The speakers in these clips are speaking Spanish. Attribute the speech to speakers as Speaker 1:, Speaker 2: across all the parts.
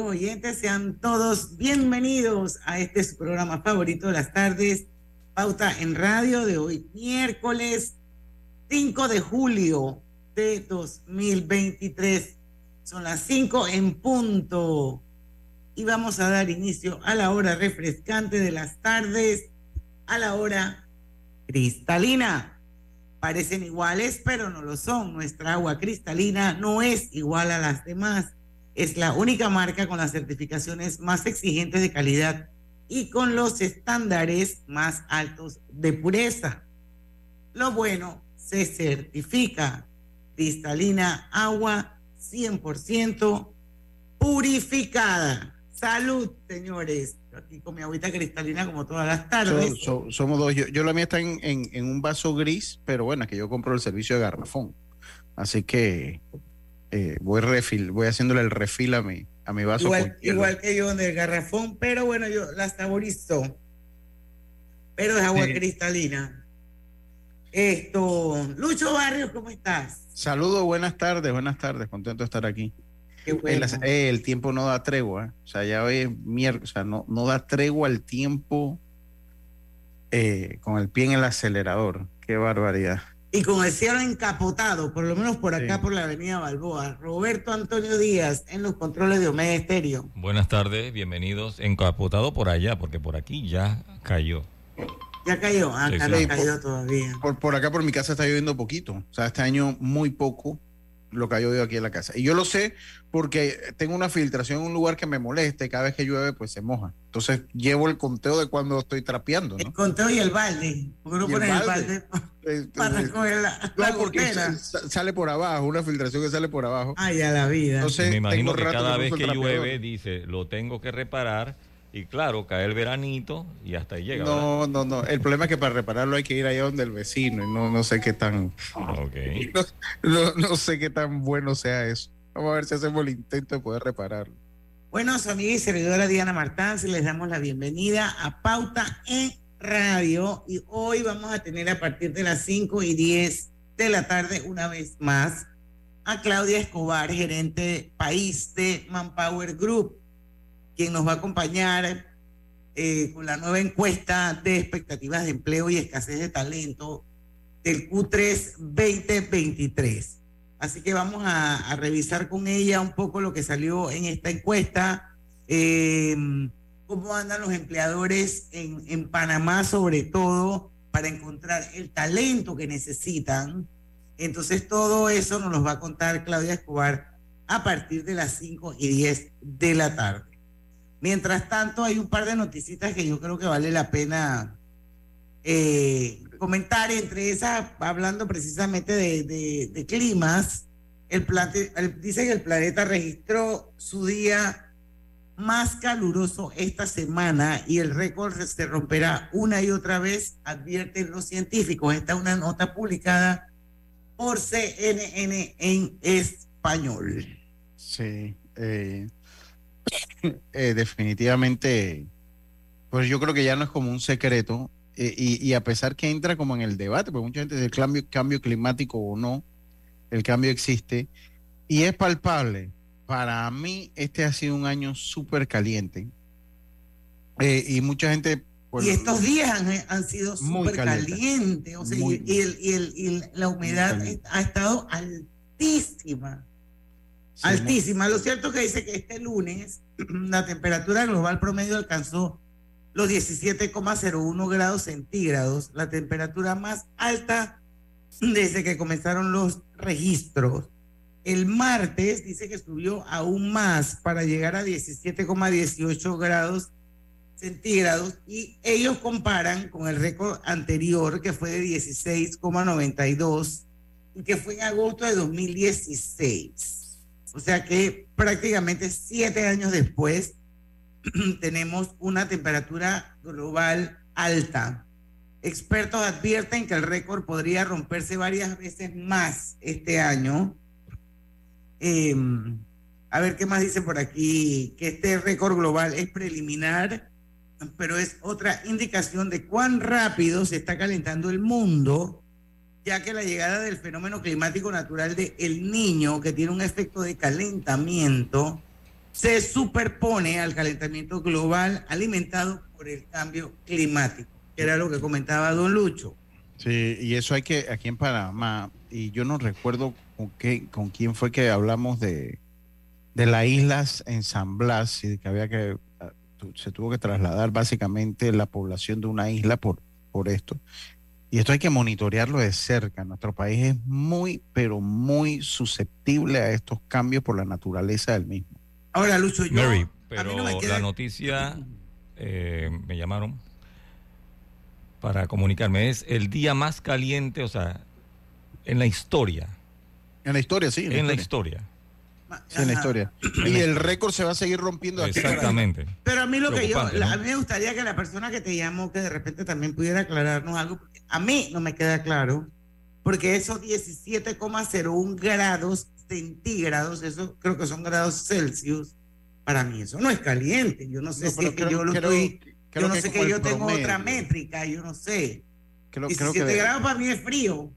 Speaker 1: amigos oyentes, sean todos bienvenidos a este su programa favorito de las tardes, Pauta en Radio de hoy, miércoles 5 de julio de 2023. Son las 5 en punto y vamos a dar inicio a la hora refrescante de las tardes, a la hora cristalina. Parecen iguales, pero no lo son. Nuestra agua cristalina no es igual a las demás. Es la única marca con las certificaciones más exigentes de calidad y con los estándares más altos de pureza. Lo bueno se certifica. Cristalina agua 100% purificada. Salud, señores. Aquí con mi agüita cristalina como todas las tardes.
Speaker 2: somos dos. Yo, la mía está en, en, un vaso gris, pero bueno, es que yo compro el servicio de garrafón. Así que eh, voy refil, voy haciéndole el refil a mi, a mi vaso.
Speaker 1: Igual, que yo en el garrafón, pero bueno, yo la saborizo. Pero es agua cristalina. Esto, Lucho Barrios, ¿cómo estás?
Speaker 2: Saludos, buenas tardes, buenas tardes, contento de estar aquí. Eh, el, tiempo no da tregua. O sea, ya hoy es miércoles. O sea, no, no da tregua el tiempo eh, con el pie en el acelerador. Qué barbaridad.
Speaker 1: Y con el cielo encapotado, por lo menos por acá, por la avenida Balboa. Roberto Antonio Díaz en los controles de Omega Estéreo.
Speaker 3: Buenas tardes, bienvenidos. Encapotado por allá, porque por aquí ya cayó.
Speaker 1: Ya cayó, acá no cayó todavía.
Speaker 2: Por, por acá, por mi casa, está lloviendo poquito. O sea, este año muy poco lo que ha llovido aquí en la casa. Y yo lo sé porque tengo una filtración en un lugar que me molesta y cada vez que llueve pues se moja. Entonces llevo el conteo de cuando estoy trapeando.
Speaker 1: El conteo y el balde. ¿Por qué no pones el balde, para recoger la, no, porque
Speaker 2: sale por abajo, una filtración que sale por abajo.
Speaker 1: Ay, a la vida.
Speaker 3: Entonces, me imagino que cada vez que llueve dice, lo tengo que reparar y claro, cae el veranito y hasta ahí llega.
Speaker 2: No, no, no. El problema es que para repararlo hay que ir allá donde el vecino y no, no sé qué tan.
Speaker 3: Okay.
Speaker 2: No, no, sé qué tan bueno sea eso. Vamos a ver si hacemos el intento de poder repararlo.
Speaker 1: Bueno, su amiga y servidora Diana Martán, les damos la bienvenida a Pauta en Radio. Y hoy vamos a tener a partir de las 5 y 10 de la tarde, una vez más, a Claudia Escobar, gerente país de Manpower Group quien nos va a acompañar eh, con la nueva encuesta de expectativas de empleo y escasez de talento del Q3 2023. Así que vamos a, revisar con ella un poco lo que salió en esta encuesta, em, cómo andan los empleadores en, en Panamá sobre todo para encontrar el talento que necesitan. Entonces todo eso nos lo va a contar Claudia Escobar a partir de las 5 y 10 de la tarde. Mientras tanto, hay un par de noticitas que yo creo que vale la pena eh, comentar. Entre esas, hablando precisamente de, climas, el, dice que el planeta registró su día más caluroso esta semana y el récord se romperá una y otra vez, advierten los científicos. Esta es una nota publicada por CNN en español.
Speaker 2: Sí. Eh, eh, definitivamente, pues yo creo que ya no es como un secreto. Eh, y, a pesar que entra como en el debate, porque mucha gente dice el cambio, cambio climático o no, el cambio existe y es palpable. Para mí, este ha sido un año súper caliente. Eh, y mucha gente.
Speaker 1: Pues, y estos días han, sido súper calientes. y, la humedad ha estado altísima altísima. Lo cierto es que dice que este lunes la temperatura global promedio alcanzó los 17,01 grados centígrados, la temperatura más alta desde que comenzaron los registros. El martes dice que subió aún más para llegar a 17,18 grados centígrados y ellos comparan con el récord anterior que fue de 16,92 y que fue en agosto de 2016. O sea que prácticamente siete años después tenemos una temperatura global alta. Expertos advierten que el récord podría romperse varias veces más este año. Em, a ver qué más dice por aquí, que este récord global es preliminar, pero es otra indicación de cuán rápido se está calentando el mundo ya que la llegada del fenómeno climático natural de El Niño, que tiene un efecto de calentamiento, se superpone al calentamiento global alimentado por el cambio climático, que era lo que comentaba don Lucho.
Speaker 2: Sí, y eso hay que, aquí en Panamá, y yo no recuerdo con, qué, con quién fue que hablamos de, de las islas en San Blas y que había que, ah, se tuvo que trasladar básicamente la población de una isla por, por esto. Y esto hay que monitorearlo de cerca. Nuestro país es muy, pero muy susceptible a estos cambios por la naturaleza del mismo.
Speaker 1: Ahora, Lucho, yo...
Speaker 3: Mary, pero la noticia, eh, me llamaron para comunicarme, es el día más caliente, o sea, en la historia.
Speaker 2: En la historia, sí.
Speaker 3: En, la historia.
Speaker 2: Sí, en la historia. Y el récord se va a seguir rompiendo
Speaker 3: aquí. Exactamente.
Speaker 1: Pero a mí lo que yo, a mí me gustaría que la persona que te llamó, que de repente también pudiera aclararnos algo, a mí no me queda claro, porque esos 17,01 grados centígrados, eso creo que son grados Celsius, para mí eso no es caliente. Yo no sé si es que yo lo estoy yo no sé que, yo tengo otra métrica, yo no sé. Creo, 17 grados para mí es frío.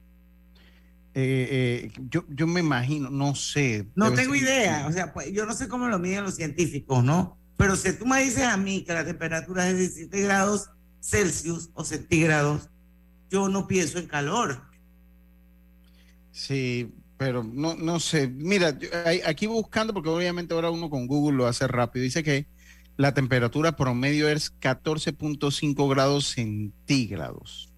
Speaker 2: Eh, eh, yo, yo me imagino, no sé.
Speaker 1: No tengo idea, o sea, pues, yo no sé cómo lo miden los científicos, ¿no? Pero si tú me dices a mí que la temperatura es de 17 grados Celsius o centígrados, yo no pienso en calor.
Speaker 2: Sí, pero no, no sé. Mira, aquí buscando, porque obviamente ahora uno con Google lo hace rápido, dice que la temperatura promedio es 14.5 grados centígrados.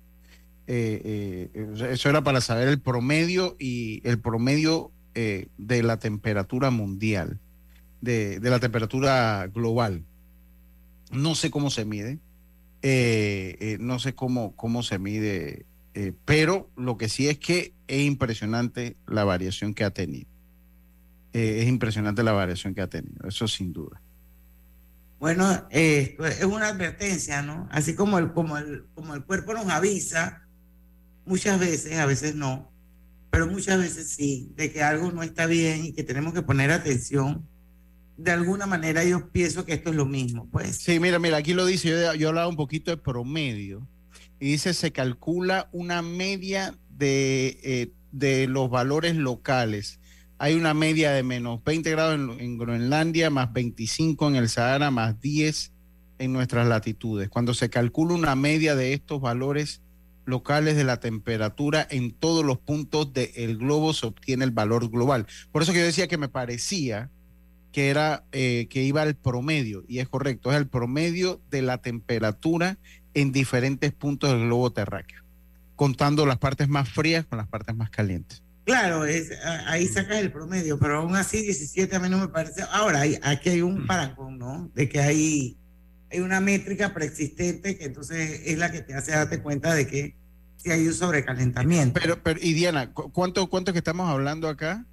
Speaker 2: Eh, eh, eso era para saber el promedio y el promedio eh, de la temperatura mundial, de, la temperatura global. No sé cómo se mide, no sé cómo, cómo se mide, pero lo que sí es que es impresionante la variación que ha tenido. es impresionante la variación que ha tenido, eso sin duda.
Speaker 1: Bueno, es una advertencia, ¿no? Así como el, como, el, como el cuerpo nos avisa, muchas veces, a veces no, pero muchas veces sí, de que algo no está bien y que tenemos que poner atención. De alguna manera yo pienso que esto es lo mismo, pues.
Speaker 2: Sí, mira, mira, aquí lo dice, yo, yo hablaba un poquito de promedio, y dice, se calcula una media de, eh, de los valores locales hay una media de menos 20 grados en, Groenlandia, más 25 en el Sahara, más 10 en nuestras latitudes. Cuando se calcula una media de estos valores locales de la temperatura en todos los puntos del globo se obtiene el valor global. Por eso que yo decía que me parecía que era eh, que iba al promedio y es correcto, es el promedio de la temperatura en diferentes puntos del globo terráqueo, contando las partes más frías con las partes más calientes.
Speaker 1: Claro, es, ahí sacas el promedio, pero aún así 17 a mí no me parece. Ahora, aquí hay un mm. parangón, ¿no? De que hay una métrica preexistente que entonces es la que te hace darte cuenta de que si hay un sobrecalentamiento.
Speaker 2: Pero, pero y Diana, ¿cuánto, cuánto que estamos hablando acá?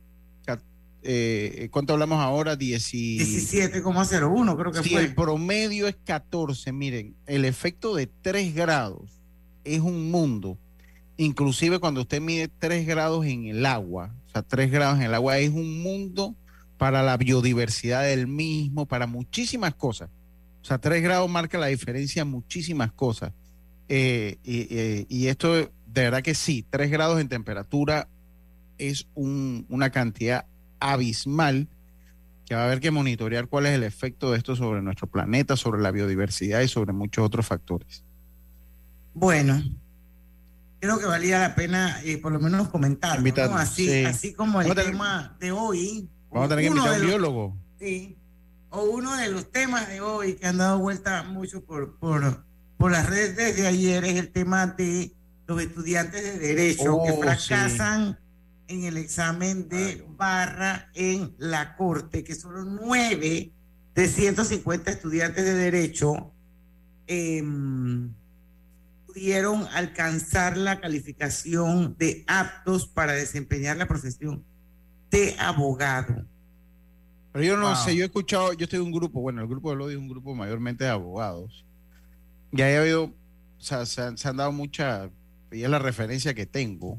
Speaker 2: Eh, ¿Cuánto hablamos ahora?
Speaker 1: 17,01 creo que
Speaker 2: sí,
Speaker 1: fue.
Speaker 2: el promedio es 14. Miren, el efecto de 3 grados es un mundo Inclusive cuando usted mide 3 grados en el agua, o sea, 3 grados en el agua es un mundo para la biodiversidad del mismo, para muchísimas cosas. O sea, 3 grados marca la diferencia en muchísimas cosas. Eh, eh, y, esto, de verdad que sí, 3 grados en temperatura es una cantidad abismal que va a haber que monitorear cuál es el efecto de esto sobre nuestro planeta, sobre la biodiversidad y sobre muchos otros factores.
Speaker 1: Bueno, creo que valía la pena eh, por lo menos comentar, así, así como el tema de hoy.
Speaker 2: Vamos a tener que invitar a un biólogo.
Speaker 1: Sí, o uno de los temas de hoy que han dado vuelta mucho por, por, por las redes desde ayer es el tema de los estudiantes de Derecho que oh, fracasan en el examen de barra en la Corte, que solo nueve de 150 estudiantes de Derecho eh, pudieron alcanzar la calificación de aptos para desempeñar la profesión de abogado.
Speaker 2: Pero yo no sé, yo he escuchado, yo estoy en un grupo, bueno, el grupo de Lodi es un grupo mayormente de abogados. Y ahí ha habido, o sea, se han, dado mucha, y es la referencia que tengo.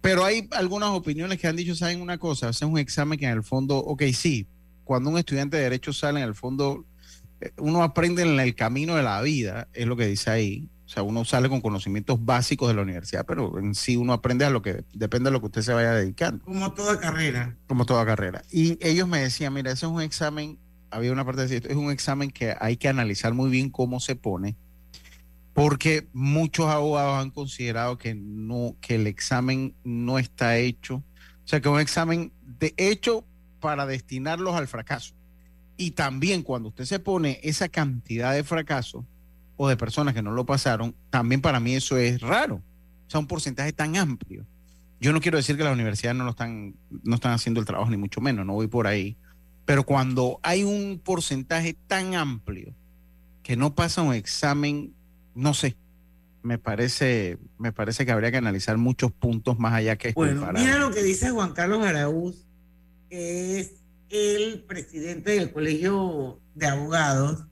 Speaker 2: Pero hay algunas opiniones que han dicho, ¿saben una cosa? Hacen un examen que en el fondo, ok, sí, cuando un estudiante de Derecho sale, en el fondo uno aprende en el camino de la vida, es lo que dice ahí, O sea, uno sale con conocimientos básicos de la universidad, pero en sí uno aprende a lo que depende de lo que usted se vaya dedicando.
Speaker 1: Como toda carrera.
Speaker 2: Como toda carrera. Y ellos me decían, mira, eso es un examen, había una parte de esto, es un examen que hay que analizar muy bien cómo se pone, porque muchos abogados han considerado que no, que el examen no está hecho. O sea, que es un examen de hecho para destinarlos al fracaso. Y también cuando usted se pone esa cantidad de fracasos, o de personas que no lo pasaron, también para mí eso es raro. O sea, un porcentaje tan amplio. Yo no quiero decir que las universidades no lo están, no están haciendo el trabajo, ni mucho menos, no voy por ahí. Pero cuando hay un porcentaje tan amplio que no pasa un examen, no sé, me parece, me parece que habría que analizar muchos puntos más allá que
Speaker 1: Bueno, mira lo que dice Juan Carlos Araúz, que es el presidente del Colegio de Abogados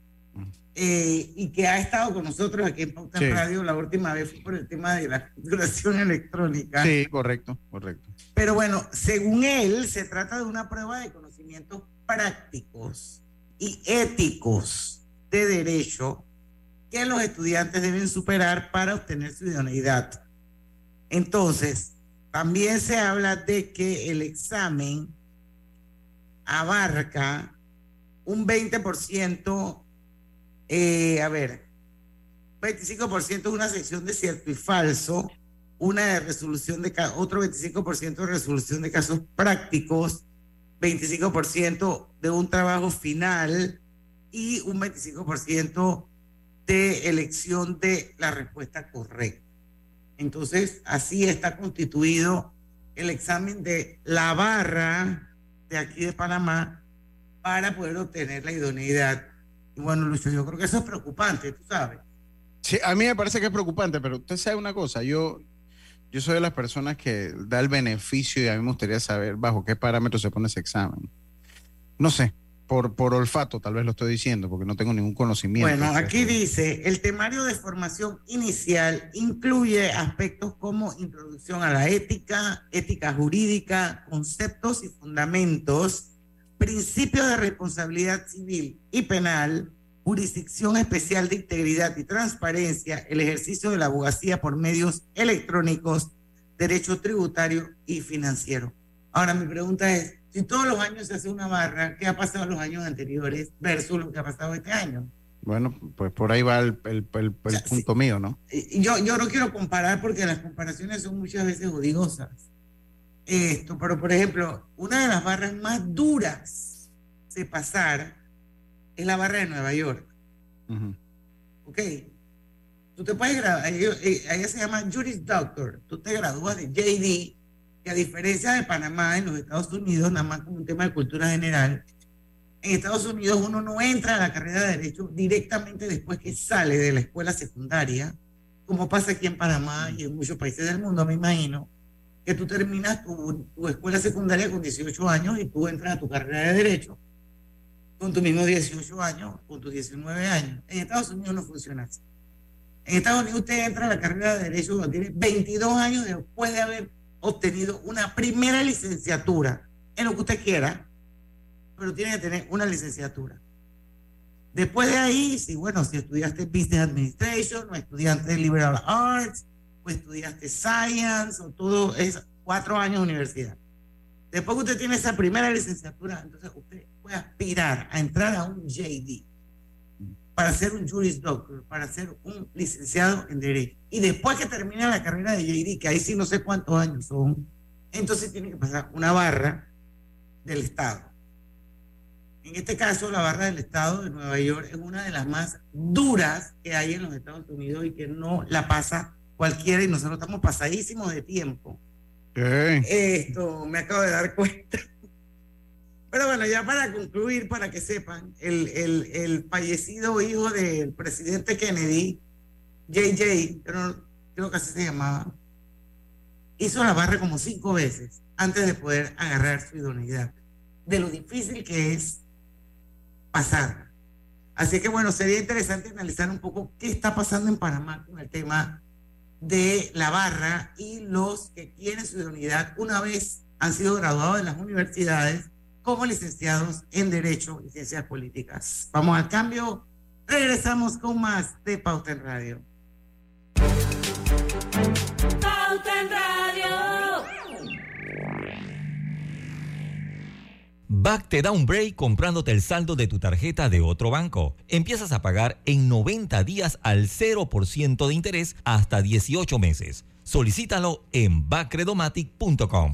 Speaker 1: eh, y que ha estado con nosotros aquí en Pauta Radio la última vez fue por el tema de la facturación electrónica.
Speaker 2: Sí, correcto, correcto.
Speaker 1: Pero bueno, según él, se trata de una prueba de conocimientos prácticos y éticos de derecho que los estudiantes deben superar para obtener su idoneidad. Entonces, también se habla de que el examen abarca un 20% eh, a ver, 25% es una sección de cierto y falso, una de resolución de otro 25% de resolución de casos prácticos, 25% de un trabajo final y un 25% de elección de la respuesta correcta. Entonces, así está constituido el examen de la barra de aquí de Panamá para poder obtener la idoneidad bueno, Lucho, yo creo que eso es preocupante, tú sabes.
Speaker 2: Sí, a mí me parece que es preocupante, pero usted sabe una cosa, yo, yo soy de las personas que da el beneficio y a mí me gustaría saber bajo qué parámetros se pone ese examen. No sé, por, por olfato tal vez lo estoy diciendo, porque no tengo ningún conocimiento.
Speaker 1: Bueno, aquí dice, el temario de formación inicial incluye aspectos como introducción a la ética, ética jurídica, conceptos y fundamentos principios de responsabilidad civil y penal, jurisdicción especial de integridad y transparencia, el ejercicio de la abogacía por medios electrónicos, derecho tributario y financiero. Ahora mi pregunta es, si todos los años se hace una barra, ¿qué ha pasado en los años anteriores versus lo que ha pasado este año?
Speaker 2: Bueno, pues por ahí va el, el, punto mío, ¿no?
Speaker 1: Yo, yo no quiero comparar porque las comparaciones son muchas veces odiosas esto, pero por ejemplo, una de las barras más duras de pasar es la barra de Nueva York. Ok. Tú te puedes graduar, ella se llama Juris Doctor. Tú te gradúas de JD, que a diferencia de Panamá, en los Estados Unidos, nada más como un tema de cultura general, en Estados Unidos uno no entra a la carrera de Derecho directamente después que sale de la escuela secundaria, como pasa aquí en Panamá y en muchos países del mundo, me imagino que tú terminas tu, escuela secundaria con 18 años y tú entras a tu carrera de Derecho con tus mismos 18 años, con tus 19 años. En Estados Unidos no funciona así. En Estados Unidos usted entra a la carrera de Derecho cuando tiene 22 años después de haber obtenido una primera licenciatura en lo que usted quiera, pero tiene que tener una licenciatura. Después de ahí, si bueno, si estudiaste Business Administration o estudiaste Liberal Arts, o estudiaste Science, o todo, es cuatro años de universidad. Después que usted tiene esa primera licenciatura, entonces usted puede aspirar a entrar a un JD para ser un Juris Doctor, para ser un licenciado en Derecho. Y después que termina la carrera de JD, que ahí sí no sé cuántos años son, entonces tiene que pasar una barra del Estado. En este caso, la barra del Estado de Nueva York es una de las más duras que hay en los Estados Unidos y que no la pasa cualquiera y nosotros estamos pasadísimos de tiempo. Esto me acabo de dar cuenta. Pero bueno, ya para concluir, para que sepan, el, el, el fallecido hijo del presidente Kennedy, JJ, creo, creo que así se llamaba, hizo la barra como cinco veces antes de poder agarrar su idoneidad, de lo difícil que es pasar. Así que bueno, sería interesante analizar un poco qué está pasando en Panamá con el tema de la barra y los que tienen su unidad una vez han sido graduados de las universidades como licenciados en Derecho y Ciencias Políticas. Vamos al cambio, regresamos con más de Pauta en Radio.
Speaker 3: Back te da un break comprándote el saldo de tu tarjeta de otro banco. Empiezas a pagar en 90 días al 0% de interés hasta 18 meses. Solicítalo en backredomatic.com.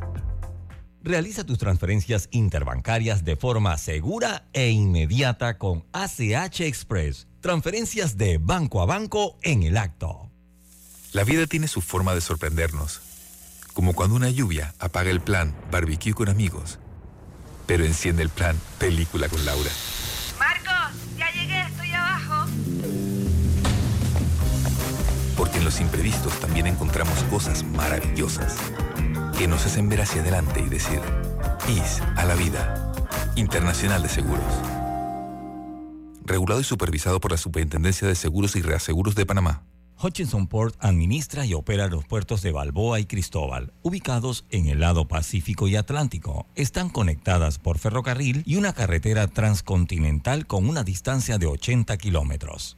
Speaker 3: Realiza tus transferencias interbancarias de forma segura e inmediata con ACH Express. Transferencias de banco a banco en el acto.
Speaker 4: La vida tiene su forma de sorprendernos. Como cuando una lluvia apaga el plan barbecue con amigos, pero enciende el plan película con Laura.
Speaker 5: Marcos, ya llegué, estoy abajo.
Speaker 4: Porque en los imprevistos también encontramos cosas maravillosas que nos hacen ver hacia adelante y decir, IS a la vida. Internacional de Seguros. Regulado y supervisado por la Superintendencia de Seguros y Reaseguros de Panamá.
Speaker 3: Hutchinson Port administra y opera los puertos de Balboa y Cristóbal, ubicados en el lado Pacífico y Atlántico. Están conectadas por ferrocarril y una carretera transcontinental con una distancia de 80 kilómetros.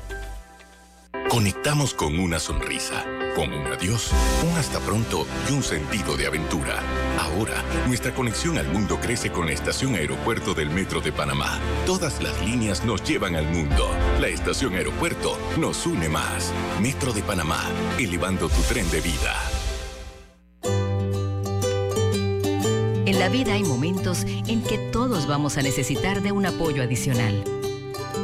Speaker 6: Conectamos con una sonrisa, con un adiós, un hasta pronto y un sentido de aventura. Ahora, nuestra conexión al mundo crece con la estación aeropuerto del Metro de Panamá. Todas las líneas nos llevan al mundo. La estación aeropuerto nos une más. Metro de Panamá, elevando tu tren de vida.
Speaker 7: En la vida hay momentos en que todos vamos a necesitar de un apoyo adicional.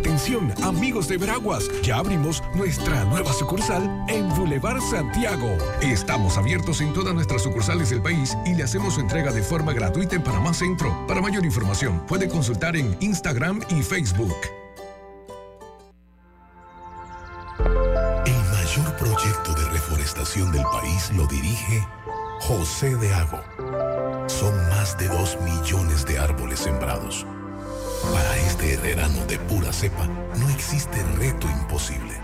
Speaker 8: Atención, amigos de Veraguas, ya abrimos nuestra nueva sucursal en Boulevard Santiago. Estamos abiertos en todas nuestras sucursales del país y le hacemos su entrega de forma gratuita en Panamá Centro. Para mayor información, puede consultar en Instagram y Facebook.
Speaker 6: El mayor proyecto de reforestación del país lo dirige José de Ago. Son más de dos millones de árboles sembrados. Para este herrerano de pura cepa, no existe reto imposible.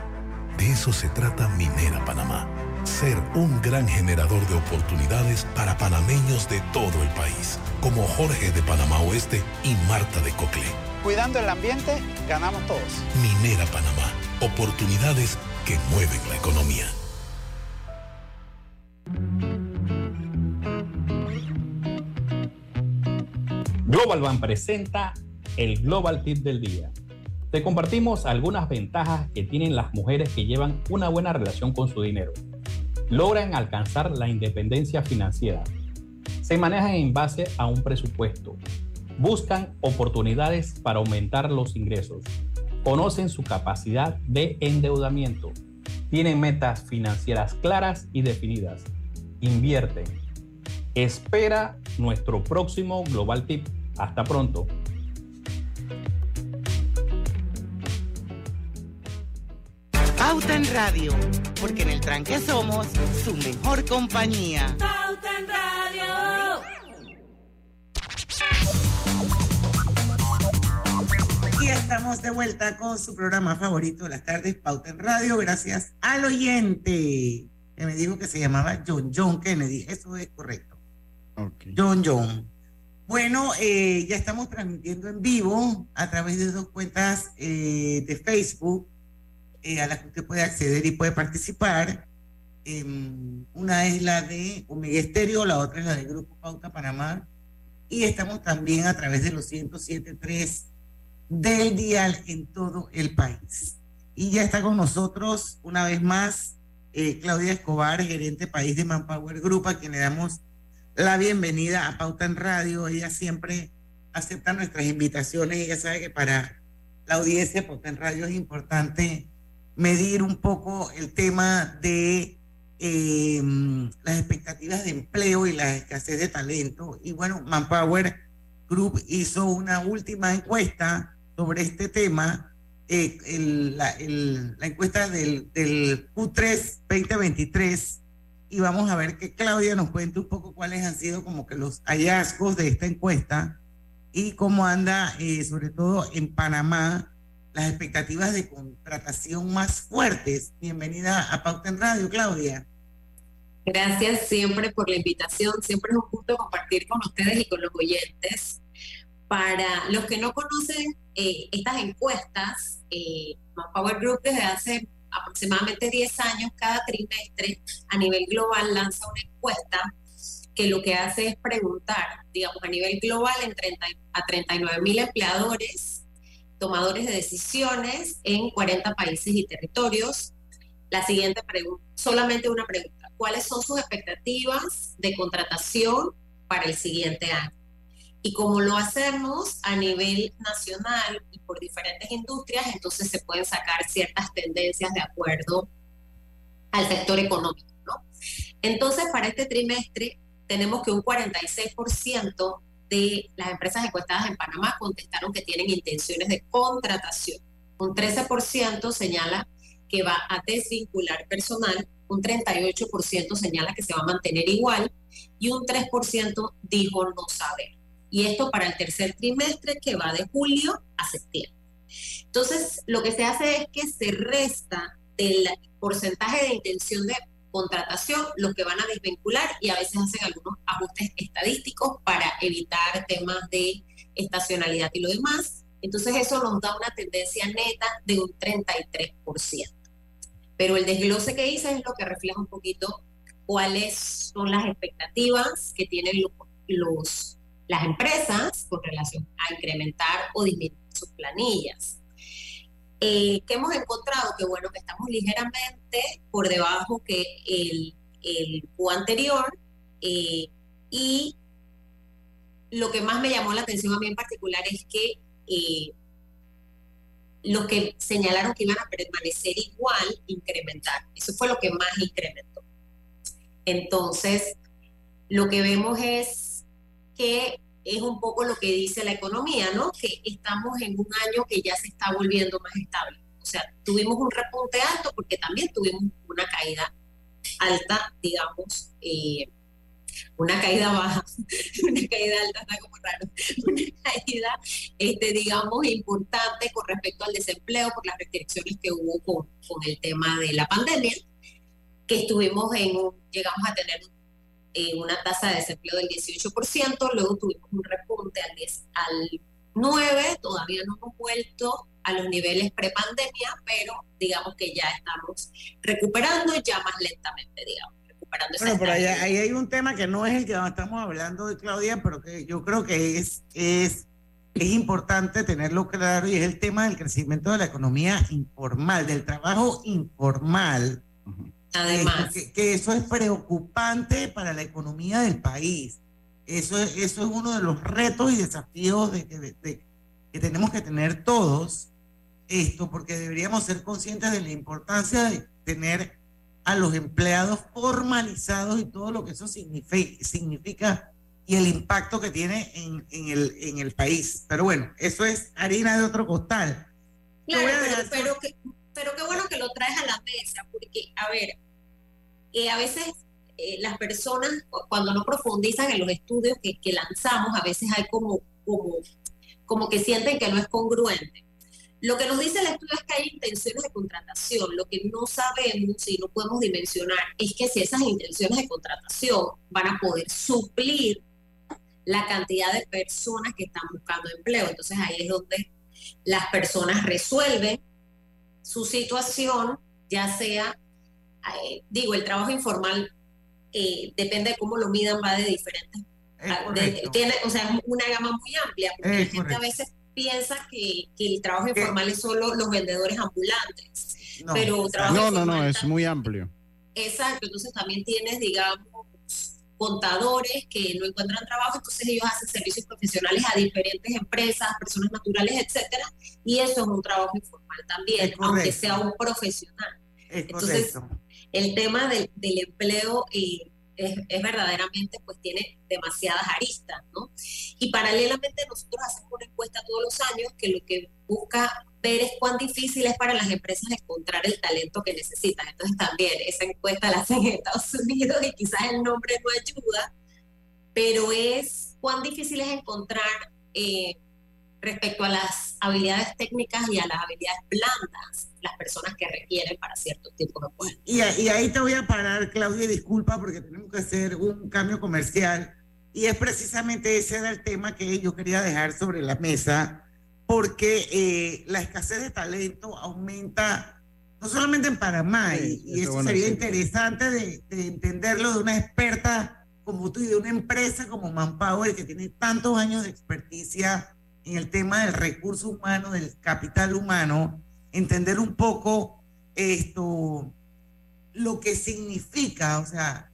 Speaker 6: De eso se trata Minera Panamá. Ser un gran generador de oportunidades para panameños de todo el país, como Jorge de Panamá Oeste y Marta de Coclé.
Speaker 9: Cuidando el ambiente, ganamos todos.
Speaker 6: Minera Panamá. Oportunidades que mueven la economía.
Speaker 10: Global Bank presenta el Global Tip del Día. Te compartimos algunas ventajas que tienen las mujeres que llevan una buena relación con su dinero. Logran alcanzar la independencia financiera. Se manejan en base a un presupuesto. Buscan oportunidades para aumentar los ingresos. Conocen su capacidad de endeudamiento. Tienen metas financieras claras y definidas. Invierten. Espera nuestro próximo Global Tip. Hasta pronto.
Speaker 1: Pauta en Radio, porque en el tranque somos su mejor compañía.
Speaker 11: Pauta en Radio.
Speaker 1: Y estamos de vuelta con su programa favorito de las tardes, Pauta en Radio, gracias al oyente que me dijo que se llamaba John John Kennedy. Eso es correcto. John John. Bueno, eh, ya estamos transmitiendo en vivo a través de dos cuentas eh, de Facebook eh, a las que usted puede acceder y puede participar. Em, una es la de Omega Estéreo, la otra es la de Grupo Pauta Panamá. Y estamos también a través de los 107.3 del dial en todo el país. Y ya está con nosotros una vez más eh, Claudia Escobar, gerente país de Manpower Group, a quien le damos la bienvenida a Pauta en Radio. Ella siempre acepta nuestras invitaciones. Ella sabe que para la audiencia Pauta en Radio es importante medir un poco el tema de eh, las expectativas de empleo y la escasez de talento. Y bueno, Manpower Group hizo una última encuesta sobre este tema, eh, la, encuesta del, del Q3 2023. Y vamos a ver que Claudia nos cuente un poco cuáles han sido como que los hallazgos de esta encuesta y cómo anda, eh, sobre todo en Panamá, las expectativas de contratación más fuertes. Bienvenida a Pauta en Radio, Claudia.
Speaker 12: Gracias siempre por la invitación. Siempre es un gusto compartir con ustedes y con los oyentes. Para los que no conocen eh, estas encuestas, eh, Power Group desde hace aproximadamente 10 años, cada trimestre a nivel global lanza una encuesta que lo que hace es preguntar, digamos, a nivel global en 30, a 39 mil empleadores tomadores de decisiones en 40 países y territorios. La siguiente pregunta, solamente una pregunta, ¿cuáles son sus expectativas de contratación para el siguiente año? Y como lo hacemos a nivel nacional y por diferentes industrias, entonces se pueden sacar ciertas tendencias de acuerdo al sector económico. ¿no? Entonces, para este trimestre tenemos que un 46% de las empresas encuestadas en Panamá contestaron que tienen intenciones de contratación. Un 13% señala que va a desvincular personal, un 38% señala que se va a mantener igual y un 3% dijo no saber. Y esto para el tercer trimestre que va de julio a septiembre. Entonces, lo que se hace es que se resta del porcentaje de intención de contratación, los que van a desvincular y a veces hacen algunos ajustes estadísticos para evitar temas de estacionalidad y lo demás. Entonces eso nos da una tendencia neta de un 33%. Pero el desglose que hice es lo que refleja un poquito cuáles son las expectativas que tienen los, las empresas con relación a incrementar o disminuir sus planillas. Eh, ¿Qué hemos encontrado? Que bueno, que estamos ligeramente por debajo que el, el Q anterior eh, y lo que más me llamó la atención a mí en particular es que eh, los que señalaron que iban a permanecer igual, incrementar. Eso fue lo que más incrementó. Entonces, lo que vemos es que es un poco lo que dice la economía, ¿no? Que estamos en un año que ya se está volviendo más estable. O sea, tuvimos un repunte alto porque también tuvimos una caída alta, digamos, eh, una caída baja, una caída alta, está como raro, una caída, este, digamos, importante con respecto al desempleo por las restricciones que hubo con, con el tema de la pandemia, que estuvimos en, llegamos a tener un una tasa de desempleo del 18%, luego tuvimos un repunte al, 10, al 9, todavía no hemos vuelto a los niveles prepandemia, pero digamos que ya estamos recuperando ya más lentamente, digamos. Recuperando
Speaker 1: bueno, ahí, ahí, hay un tema que no es el que estamos hablando de Claudia, pero que yo creo que es, es, es importante tenerlo claro y es el tema del crecimiento de la economía informal, del trabajo informal.
Speaker 12: Además.
Speaker 1: Que, eso es preocupante para la economía del país. Eso es, eso es uno de los retos y desafíos de, que tenemos que tener todos esto, porque deberíamos ser conscientes de la importancia de tener a los empleados formalizados y todo lo que eso significa, significa y el impacto que tiene en, en, el, en el país. Pero bueno, eso es harina de otro costal.
Speaker 12: Claro, pero, pero, que, pero qué bueno que lo traes a la mesa, porque, a ver, a veces eh, las personas, cuando no profundizan en los estudios que, lanzamos, a veces hay como, como, como que sienten que no es congruente. Lo que nos dice el estudio es que hay intenciones de contratación. Lo que no sabemos y no podemos dimensionar es que si esas intenciones de contratación van a poder suplir la cantidad de personas que están buscando empleo. Entonces ahí es donde las personas resuelven su situación, ya sea eh, digo, el trabajo informal eh, depende de cómo lo midan, va de diferentes. de- tiene, o sea, es una gama muy amplia, porque
Speaker 1: Es
Speaker 12: la gente a veces piensa que, que el trabajo informal es solo los vendedores ambulantes.
Speaker 2: No,
Speaker 12: pero trabajo
Speaker 2: no, no, no, es muy amplio.
Speaker 12: Exacto, entonces también tienes, digamos, contadores que no encuentran trabajo, entonces ellos hacen servicios profesionales a diferentes empresas, personas naturales, etcétera, y eso es un trabajo informal también, aunque sea un profesional. Entonces,
Speaker 1: correcto.
Speaker 12: El tema del, empleo eh, es, es verdaderamente, pues tiene demasiadas aristas, ¿no? Y paralelamente nosotros hacemos una encuesta todos los años que lo que busca ver es cuán difícil es para las empresas encontrar el talento que necesitan. Entonces también esa encuesta la hacen en Estados Unidos y quizás el nombre no ayuda, pero es cuán difícil es encontrar eh, respecto a las habilidades técnicas y a las habilidades blandas las personas que requieren para ciertos tipos de puestos.
Speaker 1: Y, y ahí te voy a parar, Claudia, disculpa porque tenemos que hacer un cambio comercial. Y es precisamente ese era el tema que yo quería dejar sobre la mesa, porque eh, la escasez de talento aumenta no solamente en Panamá, y, y
Speaker 2: eso bueno
Speaker 1: sería
Speaker 2: decirlo.
Speaker 1: interesante de, de entenderlo de una experta como tú y de una empresa como Manpower que tiene tantos años de experticia en el tema del recurso humano, del capital humano, entender un poco esto, lo que significa, o sea,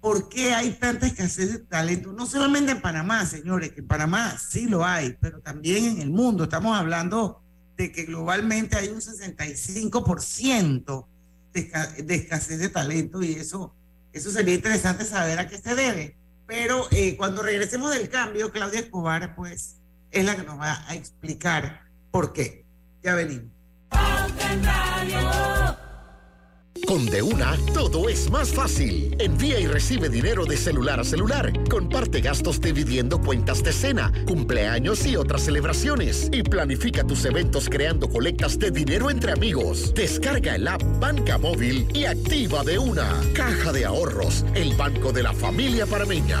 Speaker 1: por qué hay tanta escasez de talento, no solamente en Panamá, señores, que en Panamá sí lo hay, pero también en el mundo. Estamos hablando de que globalmente hay un 65% de, esca- de escasez de talento y eso, eso sería interesante saber a qué se debe. Pero eh, cuando regresemos del cambio, Claudia Escobar, pues, es la que nos va a explicar por qué. Ya venimos.
Speaker 13: Con De Una, todo es más fácil. Envía y recibe dinero de celular a celular. Comparte gastos dividiendo cuentas de cena, cumpleaños y otras celebraciones. Y planifica tus eventos creando colectas de dinero entre amigos. Descarga el app Banca Móvil y activa De Una. Caja de Ahorros, el banco de la familia parameña.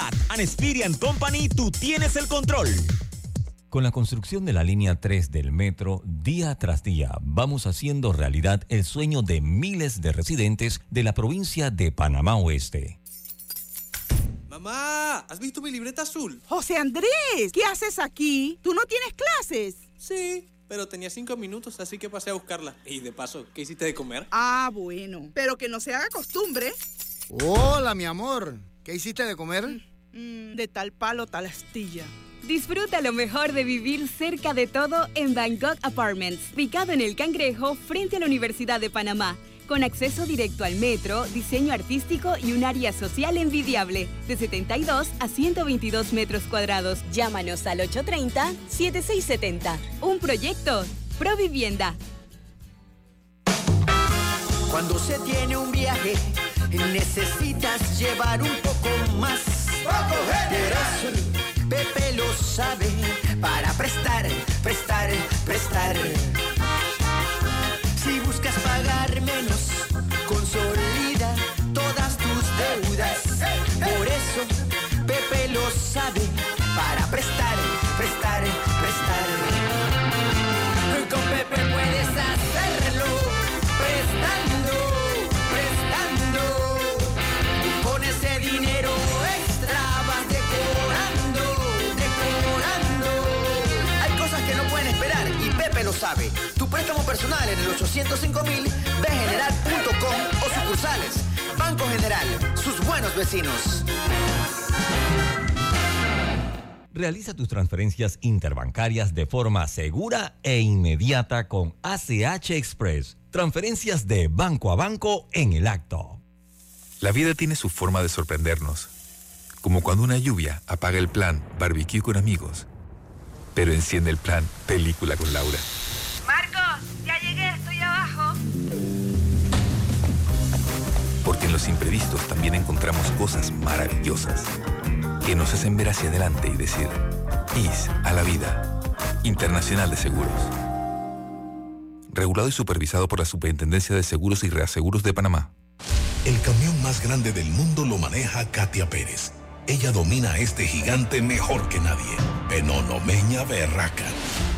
Speaker 14: and Experian Company, tú tienes el control.
Speaker 3: Con la construcción de la línea 3 del metro, día tras día vamos haciendo realidad el sueño de miles de residentes de la provincia de Panamá Oeste.
Speaker 15: Mamá, ¿has visto mi libreta azul?
Speaker 16: José Andrés, ¿qué haces aquí? ¿Tú no tienes clases?
Speaker 15: Sí, pero tenía cinco minutos, así que pasé a buscarla. Y de paso, ¿qué hiciste de comer?
Speaker 16: Ah, bueno. Pero que no se haga costumbre.
Speaker 17: Hola, mi amor. ¿Qué hiciste de comer?
Speaker 16: Mm, de tal palo, tal astilla.
Speaker 18: Disfruta lo mejor de vivir cerca de todo en Bangkok Apartments, ubicado en el Cangrejo frente a la Universidad de Panamá, con acceso directo al metro, diseño artístico y un área social envidiable, de 72 a 122 metros cuadrados. Llámanos al 830-7670. Un proyecto, Provivienda.
Speaker 19: Cuando se tiene un viaje, necesitas llevar un poco más. Prestar, prestar, prestar. Si buscas pagar menos, consolida todas tus deudas. Por eso Pepe lo sabe sabe. Tu préstamo personal en el 805 mil, bgeneral.com o sucursales. Banco General, sus buenos vecinos.
Speaker 3: Realiza tus transferencias interbancarias de forma segura e inmediata con ACH Express. Transferencias de banco a banco en el acto.
Speaker 4: La vida tiene su forma de sorprendernos, como cuando una lluvia apaga el plan barbecue con amigos, pero enciende el plan película con Laura. Los imprevistos también encontramos cosas maravillosas que nos hacen ver hacia adelante y decir, IS a la vida. Internacional de Seguros. Regulado y supervisado por la Superintendencia de Seguros y Reaseguros de Panamá.
Speaker 6: El camión más grande del mundo lo maneja Katia Pérez. Ella domina a este gigante mejor que nadie. Penonomeña Berraca.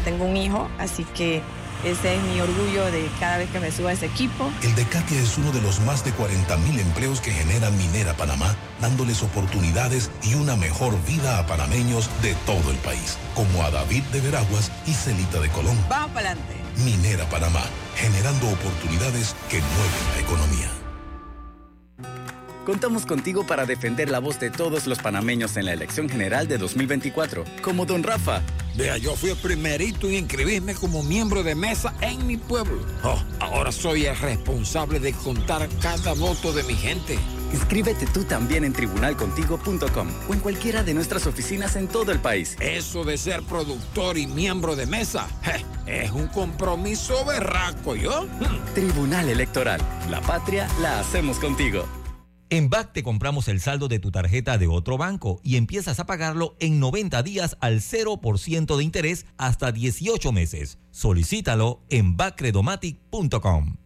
Speaker 20: Tengo un hijo, así que ese es mi orgullo de cada vez que me subo a ese equipo.
Speaker 6: El de Katia es uno de los más de 40.000 empleos que genera Minera Panamá, dándoles oportunidades y una mejor vida a panameños de todo el país, como a David de Veraguas y Celita de Colón.
Speaker 20: Vamos para adelante.
Speaker 6: Minera Panamá, generando oportunidades que mueven la economía.
Speaker 21: Contamos contigo para defender la voz de todos los panameños en la elección general de 2024, como don Rafa.
Speaker 22: Vea, yo fui el primerito en inscribirme como miembro de mesa en mi pueblo. Oh, ahora soy el responsable de contar cada voto de mi gente.
Speaker 21: Inscríbete tú también en tribunalcontigo.com o en cualquiera de nuestras oficinas en todo el país.
Speaker 22: Eso de ser productor y miembro de mesa je, es un compromiso berraco, ¿yo?
Speaker 21: Tribunal Electoral. La patria la hacemos contigo.
Speaker 3: En BAC te compramos el saldo de tu tarjeta de otro banco y empiezas a pagarlo en 90 días al 0% de interés hasta 18 meses. Solicítalo en bacredomatic.com.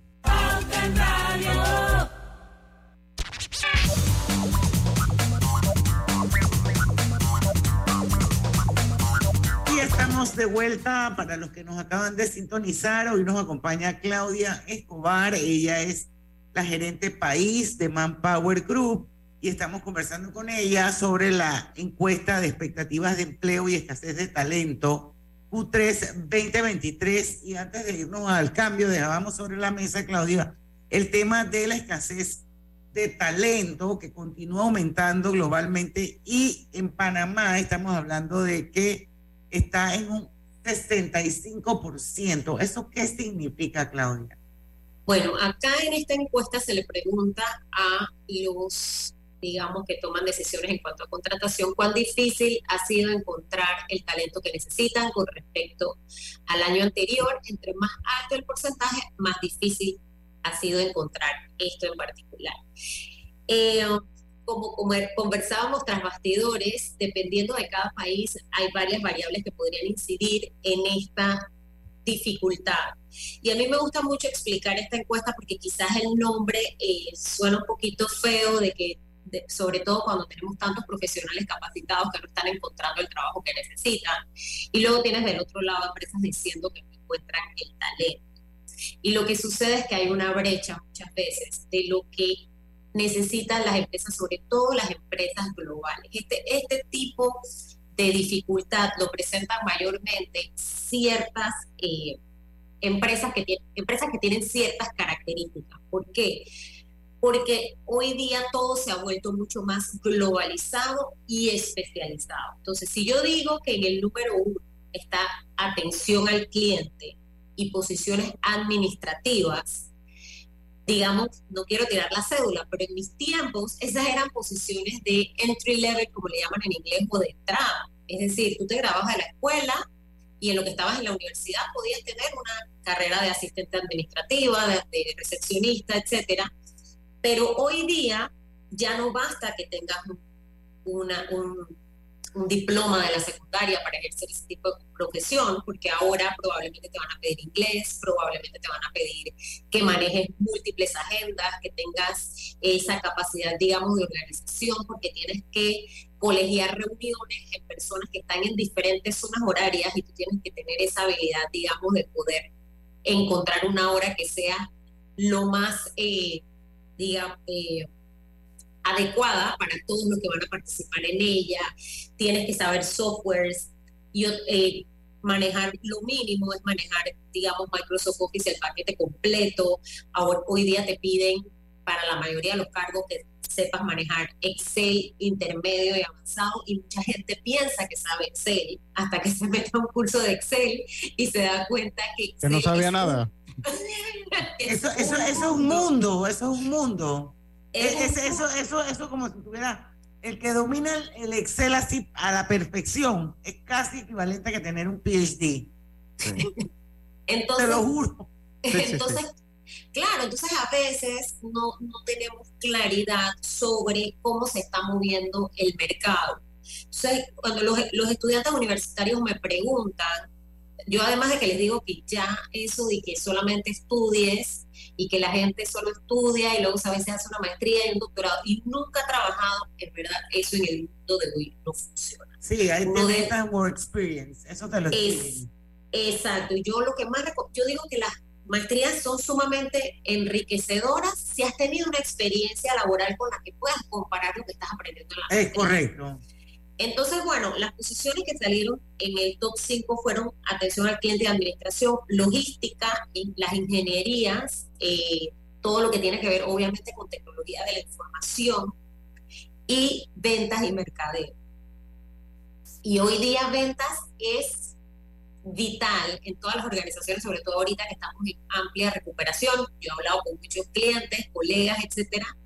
Speaker 1: Y estamos de vuelta para los que nos acaban de sintonizar. Hoy nos acompaña Claudia Escobar. Ella es la gerente país de Manpower Group y estamos conversando con ella sobre la encuesta de expectativas de empleo y escasez de talento Q3 2023. Y antes de irnos al cambio, dejábamos sobre la mesa, Claudia, el tema de la escasez de talento que continúa aumentando globalmente y en Panamá estamos hablando de que está en un 65%. ¿Eso qué significa, Claudia?
Speaker 12: Bueno, acá en esta encuesta se le pregunta a los, digamos, que toman decisiones en cuanto a contratación, cuán difícil ha sido encontrar el talento que necesitan con respecto al año anterior. Entre más alto el porcentaje, más difícil ha sido encontrar esto en particular. Eh, como, como conversábamos tras bastidores, dependiendo de cada país, hay varias variables que podrían incidir en esta dificultad. Y a mí me gusta mucho explicar esta encuesta porque quizás el nombre eh, suena un poquito feo de que, de, sobre todo cuando tenemos tantos profesionales capacitados que no están encontrando el trabajo que necesitan. Y luego tienes del otro lado empresas diciendo que no encuentran el talento. Y lo que sucede es que hay una brecha muchas veces de lo que necesitan las empresas, sobre todo las empresas globales. Este, este tipo de dificultad lo presentan mayormente ciertas eh, empresas, que tienen, empresas que tienen ciertas características. ¿Por qué? Porque hoy día todo se ha vuelto mucho más globalizado y especializado. Entonces, si yo digo que en el número uno está atención al cliente y posiciones administrativas, digamos, no quiero tirar la cédula, pero en mis tiempos esas eran posiciones de entry level, como le llaman en inglés, o de entrada. Es decir, tú te grabas a la escuela y en lo que estabas en la universidad podías tener una carrera de asistente administrativa, de, recepcionista, etcétera. Pero hoy día ya no basta que tengas una, un, un diploma de la secundaria para ejercer ese tipo de profesión, porque ahora probablemente te van a pedir inglés, probablemente te van a pedir que manejes múltiples agendas, que tengas esa capacidad, digamos, de organización, porque tienes que colegiar reuniones en personas que están en diferentes zonas horarias y tú tienes que tener esa habilidad, digamos, de poder encontrar una hora que sea lo más, eh, digamos, eh, adecuada para todos los que van a participar en ella. Tienes que saber softwares y eh, manejar lo mínimo es manejar, digamos, Microsoft Office, el paquete completo. Ahora, hoy día te piden para la mayoría de los cargos que sepas manejar Excel intermedio y avanzado y mucha gente piensa que sabe Excel hasta que se mete a un curso de Excel y se da cuenta que Excel
Speaker 2: que no sabía nada.
Speaker 1: eso, eso, eso es un mundo, eso es un mundo. Es, eso, eso, eso como si tuviera el que domina el, el, Excel así a la perfección es casi equivalente a que tener un PhD.
Speaker 12: entonces,
Speaker 1: Te lo juro.
Speaker 12: Entonces, Claro, entonces a veces no, no tenemos claridad sobre cómo se está moviendo el mercado. Entonces, cuando los, los estudiantes universitarios me preguntan, yo además de que les digo que ya eso de que solamente estudies y que la gente solo estudia y luego a veces hace una maestría y un doctorado y nunca ha trabajado, en verdad, eso en el mundo de hoy no funciona.
Speaker 1: Sí, hay
Speaker 12: de-
Speaker 1: work experience, eso te lo
Speaker 12: Es- Exacto, yo lo que más yo digo que las maestrías son sumamente enriquecedoras si has tenido una experiencia laboral con la que puedas comparar lo que estás aprendiendo en la
Speaker 1: Es
Speaker 12: maestría.
Speaker 1: correcto.
Speaker 12: Entonces, bueno, las posiciones que salieron en el top 5 fueron atención al cliente de administración, logística, las ingenierías, eh, todo lo que tiene que ver obviamente con tecnología de la información y ventas y mercadeo. Y hoy día ventas es vital en todas las organizaciones, sobre todo ahorita que estamos en amplia recuperación. Yo he hablado con muchos clientes, colegas, etcétera,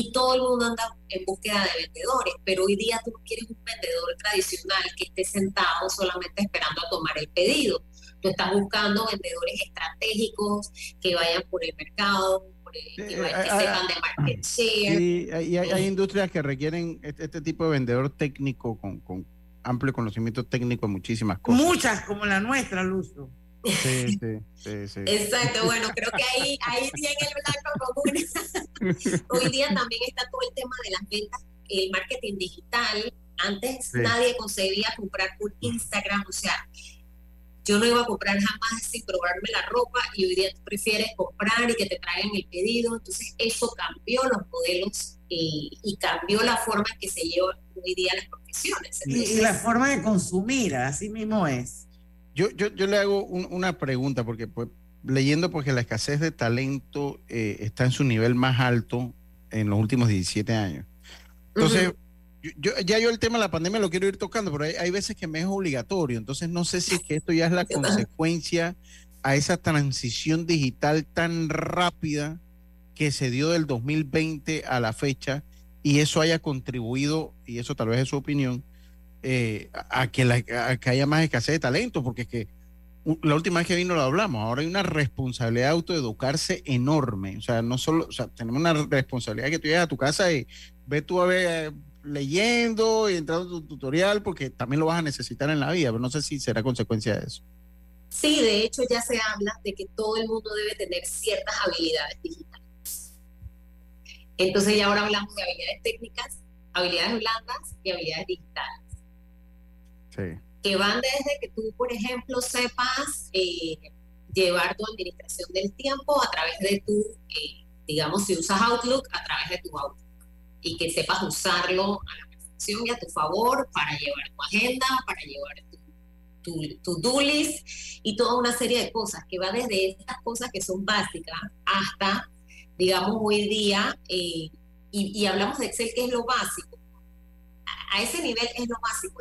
Speaker 12: y todo el mundo anda en búsqueda de vendedores, pero hoy día tú no quieres un vendedor tradicional que esté sentado solamente esperando a tomar el pedido. Tú estás buscando vendedores estratégicos que vayan por el mercado, por el- que, vayan- que
Speaker 2: eh,
Speaker 12: sepan de market share.
Speaker 2: Sí, y hay, hay industrias que requieren este, este tipo de vendedor técnico con, con amplio conocimiento técnico en muchísimas cosas.
Speaker 1: Muchas como la nuestra, Lucio.
Speaker 2: Sí, sí, sí, sí.
Speaker 12: Exacto, bueno, creo que ahí, ahí tiene el blanco común. Hoy día también está todo el tema de las ventas, el marketing digital. Antes
Speaker 2: Sí.
Speaker 12: nadie concebía comprar por Instagram, o sea, yo no iba a comprar jamás sin probarme la ropa y hoy día tú prefieres comprar y que te traigan el pedido. Entonces eso cambió los modelos eh, y cambió la forma en que se llevan hoy día las profesiones.
Speaker 1: Y, la forma de consumir, así mismo es.
Speaker 2: Yo, yo, yo le hago un- una pregunta, porque pues, leyendo porque la escasez de talento eh, está en su nivel más alto en los últimos 17 años. Entonces, yo, yo- ya yo el tema de la pandemia lo quiero ir tocando, pero hay, hay veces que me es obligatorio. Entonces, no sé si es que esto ya es la consecuencia a esa transición digital tan rápida que se dio del 2020 a la fecha y eso haya contribuido, y eso tal vez es su opinión, eh, a, que haya más escasez de talento, porque es que la última vez que vino lo hablamos, ahora hay una responsabilidad de autoeducarse enorme, o sea, no solo, o sea, tenemos una responsabilidad que tú llegas a tu casa y ves tú a ver eh, leyendo y entrando a tu tutorial, porque también lo vas a necesitar en la vida, pero no sé si será consecuencia de eso.
Speaker 12: Sí, de hecho ya se habla de que todo el mundo debe tener ciertas habilidades digitales. Entonces ya ahora hablamos de habilidades técnicas, habilidades blandas y habilidades digitales, Que van desde que tú, por ejemplo, sepas eh, llevar tu administración del tiempo a través de tu, eh, digamos, si usas Outlook, a través de tu Outlook, y que sepas usarlo a la perfección y a tu favor para llevar tu agenda, para llevar tu tu, do list y toda una serie de cosas que va desde estas cosas que son básicas hasta, digamos, hoy día, eh, y hablamos de Excel, que es lo básico. A, ese nivel es lo básico,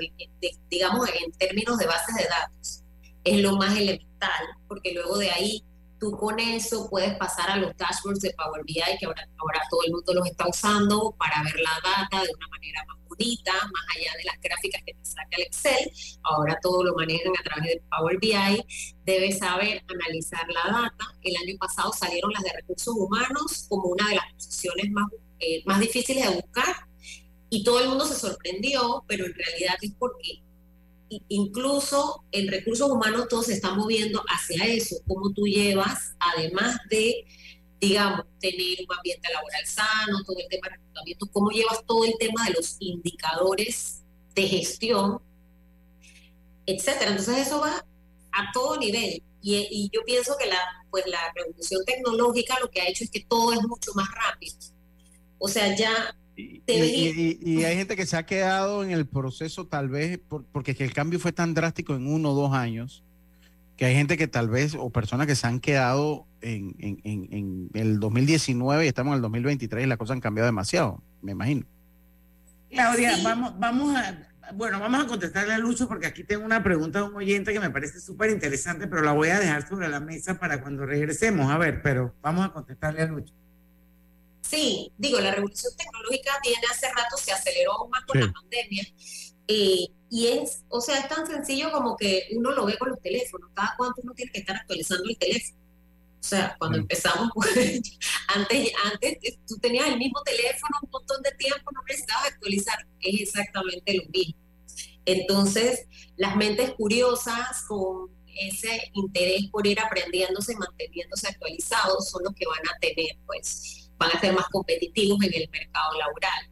Speaker 12: digamos, en términos de bases de datos, es lo más elemental, porque luego de ahí tú con eso puedes pasar a los dashboards de Power BI, que ahora, ahora todo el mundo los está usando para ver la data de una manera más bonita, más allá de las gráficas que te saca el Excel. Ahora todo lo manejan a través de Power BI. Debes saber analizar la data. El año pasado salieron las de recursos humanos como una de las posiciones más, eh, más difíciles de buscar. Y todo el mundo se sorprendió, pero en realidad es porque incluso en recursos humanos todo se está moviendo hacia eso, cómo tú llevas, además de, digamos, tener un ambiente laboral sano, todo el tema de reclutamiento, cómo llevas todo el tema de los indicadores de gestión, etcétera. Entonces eso va a todo nivel. Y, y yo pienso que la, pues la revolución tecnológica lo que ha hecho es que todo es mucho más rápido. O sea, ya
Speaker 2: Y, y- y- y hay gente que se ha quedado en el proceso tal vez por- porque es que el cambio fue tan drástico en uno o dos años que hay gente que tal vez o personas que se han quedado en, en- en- en el 2019 y estamos en el 2023 y las cosas han cambiado demasiado, me imagino.
Speaker 1: Claudia, vamos, vamos a, bueno, vamos a contestarle a Lucho porque aquí tengo una pregunta de un oyente que me parece súper interesante, pero la voy a dejar sobre la mesa para cuando regresemos. A ver, pero vamos a contestarle a Lucho.
Speaker 12: Sí, digo, la revolución tecnológica viene hace rato, se aceleró aún más con
Speaker 1: Sí.
Speaker 12: la pandemia. eh, y es, o sea, es tan sencillo como que uno lo ve con los teléfonos. Cada cuánto uno tiene que estar actualizando el teléfono. O sea, cuando empezamos, pues, antes, antes tú tenías el mismo teléfono un montón de tiempo, no necesitabas actualizar, es exactamente lo mismo. Entonces, las mentes curiosas con ese interés por ir aprendiéndose y manteniéndose actualizados son los que van a tener, pues, van a ser más competitivos en el mercado laboral.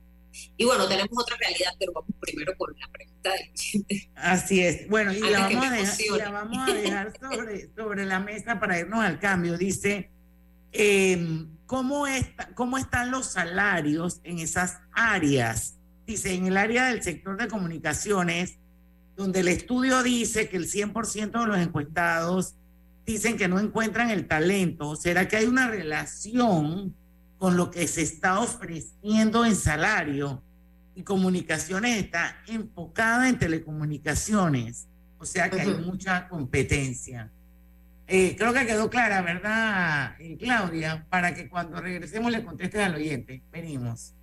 Speaker 12: Y bueno, tenemos otra realidad, pero vamos primero con la pregunta del cliente.
Speaker 1: Así es. Bueno, y la vamos, dejar, la vamos a dejar sobre, sobre la mesa para irnos al cambio. Dice, eh, ¿cómo, está, ¿cómo están los salarios en esas áreas? Dice, en el área del sector de comunicaciones, donde el estudio dice que el 100% de los encuestados dicen que no encuentran el talento. ¿Será que hay una relación con lo que se está ofreciendo en salario? Y comunicaciones está enfocada en telecomunicaciones, o sea que hay mucha competencia. Eh, creo que quedó clara, ¿verdad, eh, Claudia? Para que cuando regresemos le contestes al oyente. Venimos.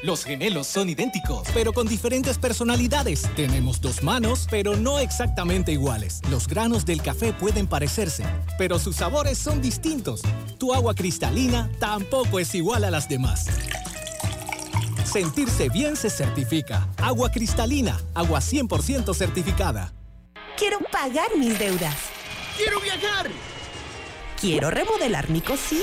Speaker 23: Los gemelos son idénticos, pero con diferentes personalidades. Tenemos dos manos, pero no exactamente iguales. Los granos del café pueden parecerse, pero sus sabores son distintos. Tu agua cristalina tampoco es igual a las demás. Sentirse bien se certifica. Agua cristalina, agua 100% certificada.
Speaker 24: Quiero pagar mis deudas.
Speaker 13: ¡Quiero viajar!
Speaker 24: Quiero remodelar mi cocina.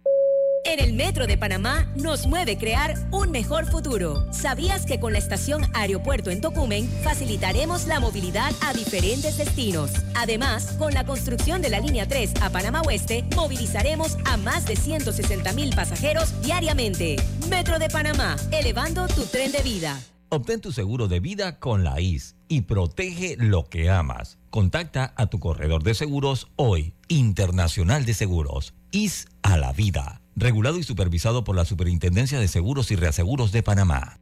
Speaker 25: En el Metro de Panamá nos mueve crear un mejor futuro. ¿Sabías que con la estación Aeropuerto en Tocumen facilitaremos la movilidad a diferentes destinos? Además, con la construcción de la línea 3 a Panamá Oeste, movilizaremos a más de 160 mil pasajeros diariamente. Metro de Panamá, elevando tu tren de vida.
Speaker 3: Obtén tu seguro de vida con la IS y protege lo que amas. Contacta a tu corredor de seguros hoy, Internacional de Seguros. IS a la vida. Regulado y supervisado por la Superintendencia de Seguros y Reaseguros de Panamá.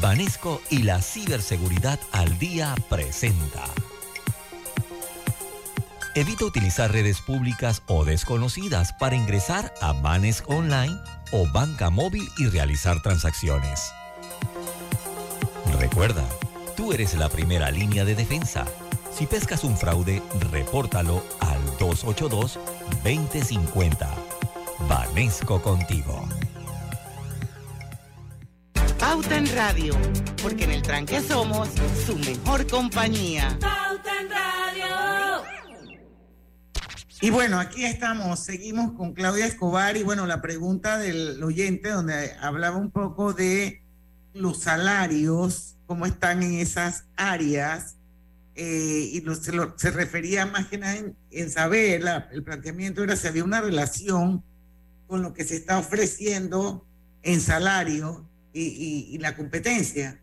Speaker 3: Banesco y la ciberseguridad al día presenta. Evita utilizar redes públicas o desconocidas para ingresar a Banes Online o banca móvil y realizar transacciones. Recuerda, tú eres la primera línea de defensa. Si pescas un fraude, repórtalo al 282-2050. Banesco contigo.
Speaker 1: Pauta en Radio, porque en el tranque somos su mejor compañía.
Speaker 11: Pauta en Radio.
Speaker 1: Y bueno, aquí estamos, seguimos con Claudia Escobar y bueno, la pregunta del oyente donde hablaba un poco de los salarios, cómo están en esas áreas, eh, y se, lo- se refería más que nada en, en saber, la- el planteamiento era si había una relación con lo que se está ofreciendo en salario y, y- y la competencia.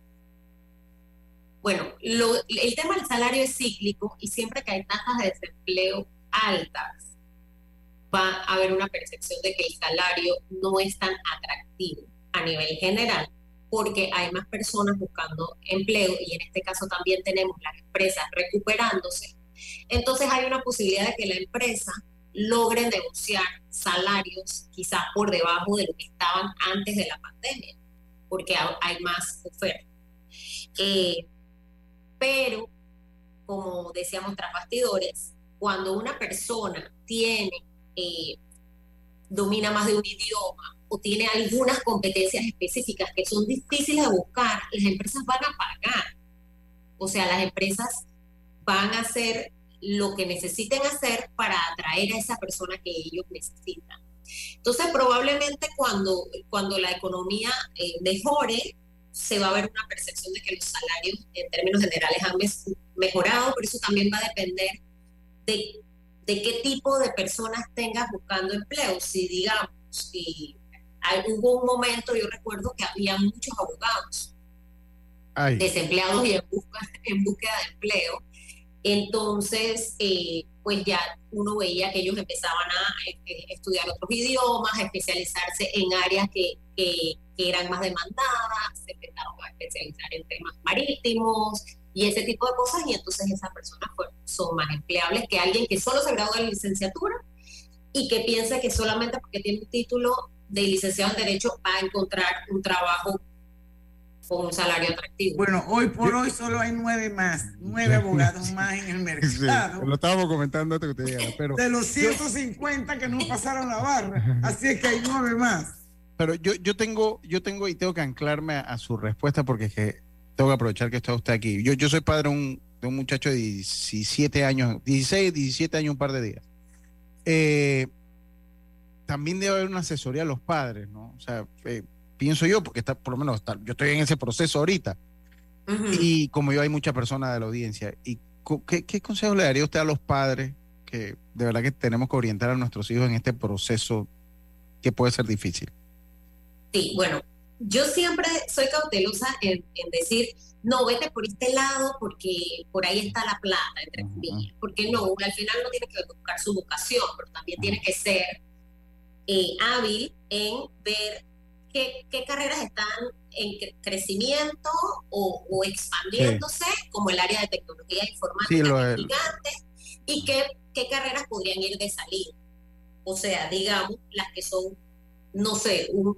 Speaker 12: Bueno, lo- el tema del salario es cíclico y siempre que hay tasas de desempleo altas, va a haber una percepción de que el salario no es tan atractivo a nivel general porque hay más personas buscando empleo y en este caso también tenemos las empresas recuperándose. Entonces hay una posibilidad de que la empresa logre negociar salarios quizás por debajo de lo que estaban antes de la pandemia, porque ha- hay más oferta. Eh, pero, como decíamos tras bastidores, cuando una persona tiene, eh, domina más de un idioma o tiene algunas competencias específicas que son difíciles de buscar, las empresas van a pagar. O sea, las empresas van a hacer lo que necesiten hacer para atraer a esa persona que ellos necesitan. Entonces, probablemente cuando, cuando la economía eh, mejore, se va a ver una percepción de que los salarios en términos generales han mejorado, pero eso también va a depender de, de qué tipo de personas tengas buscando empleo. Si digamos, si hubo un momento, yo recuerdo que había muchos abogados desempleados y en, busca, en búsqueda de empleo, entonces, eh, pues ya uno veía que ellos empezaban a eh, estudiar otros idiomas, a especializarse en áreas que, que, eran más demandadas, se empezaron a especializar en temas marítimos y ese tipo de cosas, y entonces esas personas son más empleables que alguien que solo se graduó de licenciatura y que piensa que solamente porque tiene un título de licenciado en Derecho va a encontrar un trabajo con un salario atractivo.
Speaker 1: Bueno, hoy por hoy solo hay nueve más, nueve abogados más en el mercado.
Speaker 2: lo estábamos comentando antes que usted pero...
Speaker 1: De los 150 que no pasaron la barra, así es que hay nueve más.
Speaker 2: Pero yo, yo tengo, yo tengo y tengo que anclarme a, su respuesta porque es que tengo que aprovechar que está usted aquí. Yo, yo soy padre de un, de un muchacho de 17 años, 16, 17 años, un par de días. Eh, también debe haber una asesoría a los padres, ¿no? O sea, eh, pienso yo, porque está, por lo menos yo estoy en ese proceso ahorita. Y como yo hay mucha persona de la audiencia, ¿y qué, qué consejo le daría usted a los padres que de verdad que tenemos que orientar a nuestros hijos en este proceso que puede ser difícil?
Speaker 12: Sí, bueno, yo siempre soy cautelosa en, decir, no, vete por este lado porque por ahí está la plata, entre comillas. Porque no, al final no tiene que buscar su vocación, pero también tiene que ser eh, hábil en ver qué, carreras están en crecimiento o, expandiéndose, como el área de tecnología informática y qué, qué carreras podrían ir de salida. O sea, digamos, las que son, no sé, un,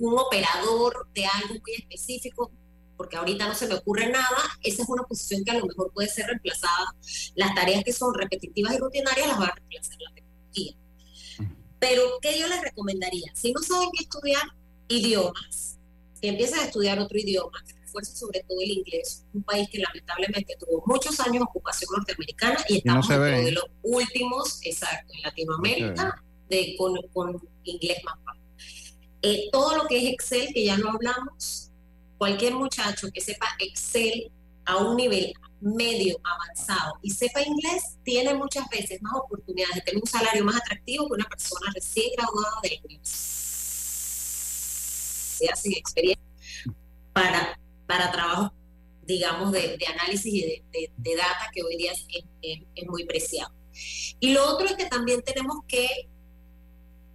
Speaker 12: un, operador de algo muy específico, porque ahorita no se me ocurre nada, esa es una posición que a lo mejor puede ser reemplazada. Las tareas que son repetitivas y rutinarias las va a reemplazar la tecnología. Pero, ¿qué yo les recomendaría? Si no saben qué estudiar, idiomas, que empiezan a estudiar otro idioma, que refuerce sobre todo el inglés, un país que lamentablemente tuvo muchos años de ocupación norteamericana y estamos uno de los últimos, exacto, en Latinoamérica, de, con, con, inglés más bajo. Eh, todo lo que es Excel, que ya no hablamos, cualquier muchacho que sepa Excel a un nivel medio avanzado y sepa inglés, tiene muchas veces más oportunidades de tener un salario más atractivo que una persona recién graduada de inglés sin experiencia para, para trabajos, digamos, de, análisis y de, data que hoy día es, muy preciado. Y lo otro es que también tenemos que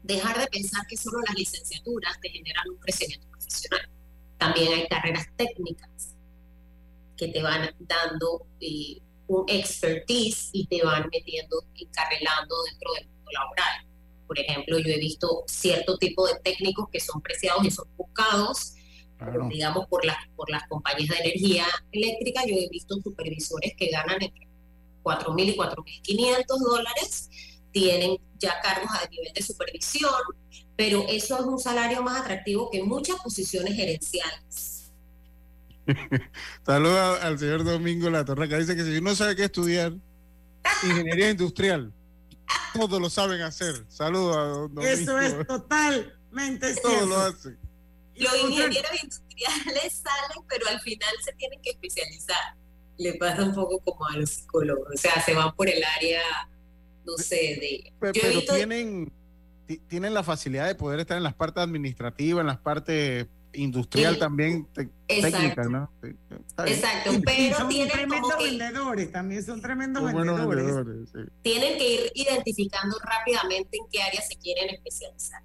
Speaker 12: dejar de pensar que solo las licenciaturas te generan un crecimiento profesional. También hay carreras técnicas que te van dando eh, un expertise y te van metiendo, encarrilando dentro del mundo laboral. Por ejemplo, yo he visto cierto tipo de técnicos que son preciados y son buscados, digamos, por las, por las compañías de energía eléctrica. Yo he visto supervisores que ganan entre 4.000 y 4.500 dólares, tienen ya cargos a nivel de supervisión, pero eso es un salario más atractivo que muchas posiciones gerenciales.
Speaker 2: Saludos al señor Domingo La Torre, que dice que si uno sabe qué estudiar, ingeniería industrial todos lo saben hacer. Saludos a don
Speaker 1: Eso es totalmente cierto. Todos
Speaker 2: lo hacen.
Speaker 12: Los ingenieros industriales salen, pero al final se tienen que especializar. Le pasa un poco como a los psicólogos. O sea, se van por el área, no sé, de...
Speaker 2: Pero, tienen, tienen la facilidad de poder estar en las partes administrativas, en las partes industrial también técnica, ¿no?
Speaker 12: Exacto, pero
Speaker 1: son tremendos vendedores, también son tremendos vendedores.
Speaker 12: Tienen que ir identificando rápidamente en qué área se quieren especializar.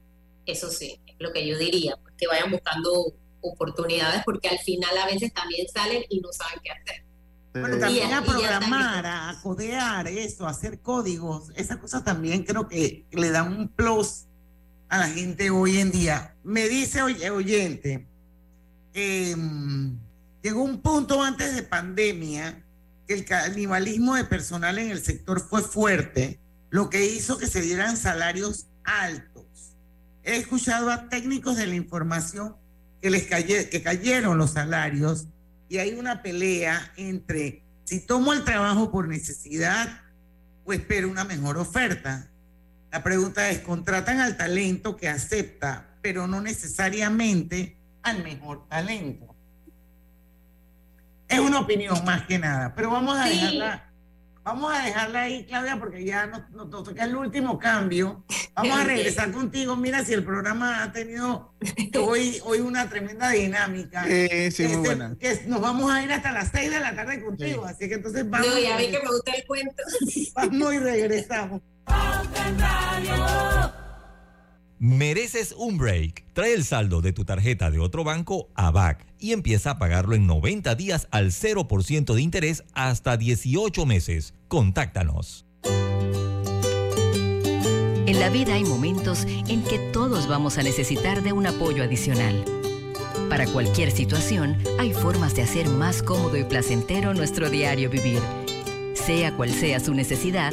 Speaker 12: Eso sí, es lo que yo diría, pues, que vayan buscando oportunidades porque al final a veces también salen y no saben qué hacer.
Speaker 1: Bueno, también a programar, a codear eso, a hacer códigos, esas cosas también creo que le dan un plus a la gente hoy en día. Me dice oye, oyente, em, llegó un punto antes de pandemia que el canibalismo de personal en el sector fue fuerte, lo que hizo que se dieran salarios altos. he escuchado a técnicos de la información que les que cayeron los salarios y hay una pelea entre si tomo el trabajo por necesidad o espero una mejor oferta. La pregunta es, ¿contratan al talento que acepta, pero no necesariamente al mejor talento? Es una opinión más que nada, pero vamos a dejarla Vamos a dejarla ahí, Claudia, porque ya nos, toca el último cambio. Vamos a regresar contigo. Mira, si el programa ha tenido hoy, hoy una tremenda dinámica.
Speaker 2: sí, sí, muy buena.
Speaker 1: Que nos vamos a ir hasta las 6 de la tarde contigo. Así que entonces vamos.
Speaker 12: No, ya vi que me gusta el cuento.
Speaker 1: Vamos y regresamos.
Speaker 3: Mereces un break. Trae el saldo de tu tarjeta de otro banco a BAC y empieza a pagarlo en 90 días al 0% de interés hasta 18 meses. Contáctanos.
Speaker 7: En la vida hay momentos en que todos vamos a necesitar de un apoyo adicional. Para cualquier situación, hay formas de hacer más cómodo y placentero nuestro diario vivir. Sea cual sea su necesidad,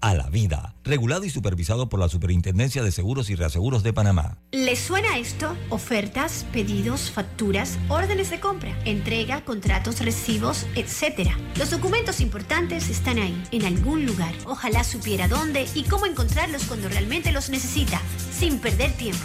Speaker 3: a la vida. Regulado y supervisado por la Superintendencia de Seguros y Reaseguros de Panamá.
Speaker 26: ¿Les suena esto? Ofertas, pedidos, facturas, órdenes de compra, entrega, contratos, recibos, etc. Los documentos importantes están ahí, en algún lugar. Ojalá supiera dónde y cómo encontrarlos cuando realmente los necesita, sin perder tiempo.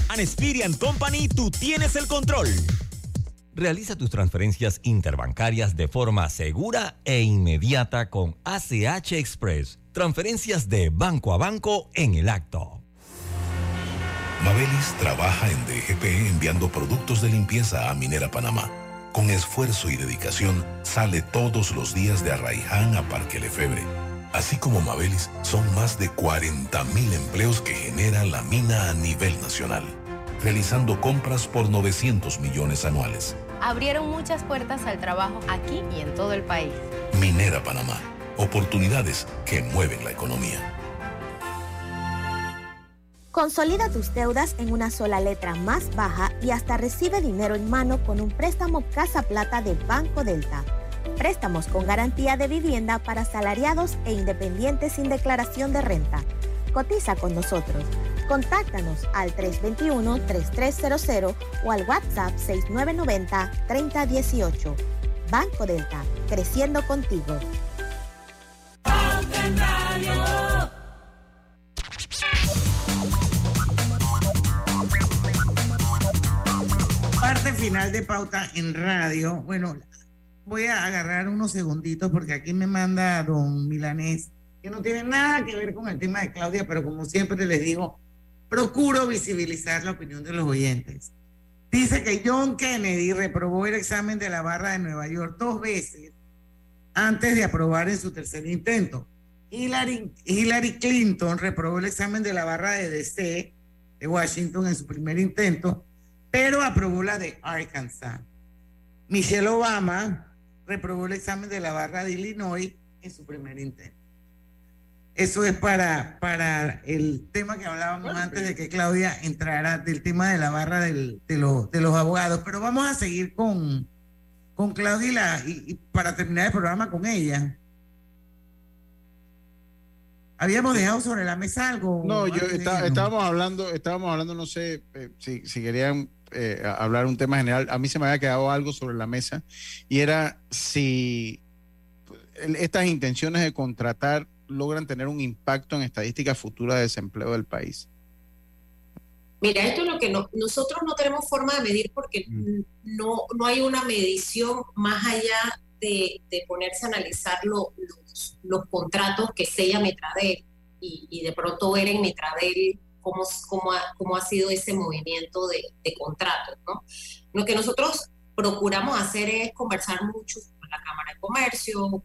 Speaker 14: An Company, tú tienes el control.
Speaker 3: Realiza tus transferencias interbancarias de forma segura e inmediata con ACH Express. Transferencias de banco a banco en el acto.
Speaker 6: Mabelis trabaja en DGP enviando productos de limpieza a Minera Panamá. Con esfuerzo y dedicación, sale todos los días de Arraiján a Parque Lefebre. Así como Mabelis, son más de 40.000 empleos que genera la mina a nivel nacional realizando compras por 900 millones anuales.
Speaker 27: Abrieron muchas puertas al trabajo aquí y en todo el país.
Speaker 6: Minera Panamá, oportunidades que mueven la economía.
Speaker 28: Consolida tus deudas en una sola letra más baja y hasta recibe dinero en mano con un préstamo Casa Plata de Banco Delta. Préstamos con garantía de vivienda para salariados e independientes sin declaración de renta. Cotiza con nosotros Contáctanos al 321-3300 o al WhatsApp 6990-3018. Banco Delta, creciendo contigo.
Speaker 1: Parte final de pauta en radio. Bueno, voy a agarrar unos segunditos porque aquí me manda don Milanés, que no tiene nada que ver con el tema de Claudia, pero como siempre les digo, procuro visibilizar la opinión de los oyentes. Dice que John Kennedy reprobó el examen de la barra de Nueva York dos veces antes de aprobar en su tercer intento. Hillary, Hillary Clinton reprobó el examen de la barra de DC de Washington en su primer intento, pero aprobó la de Arkansas. Michelle Obama reprobó el examen de la barra de Illinois en su primer intento. Eso es para, para el tema que hablábamos antes de que Claudia entrara, del tema de la barra del, de, los, de los abogados. Pero vamos a seguir con, con Claudia y, y, para terminar el programa con ella. Habíamos dejado sobre la mesa algo.
Speaker 2: No, yo está, estábamos hablando, estábamos hablando, no sé eh, si, si, querían eh, hablar un tema general. A mí se me había quedado algo sobre la mesa y era si estas intenciones de contratar logran tener un impacto en estadísticas futuras de desempleo del país.
Speaker 12: Mira, esto es lo que no, nosotros no tenemos forma de medir porque mm. no, no hay una medición más allá de, de ponerse a analizar lo, los, los, contratos que sella Metradel y, y, de pronto ver en Metradel cómo, cómo, ha, cómo ha sido ese movimiento de, de contratos. ¿no? Lo que nosotros procuramos hacer es conversar mucho con la Cámara de Comercio,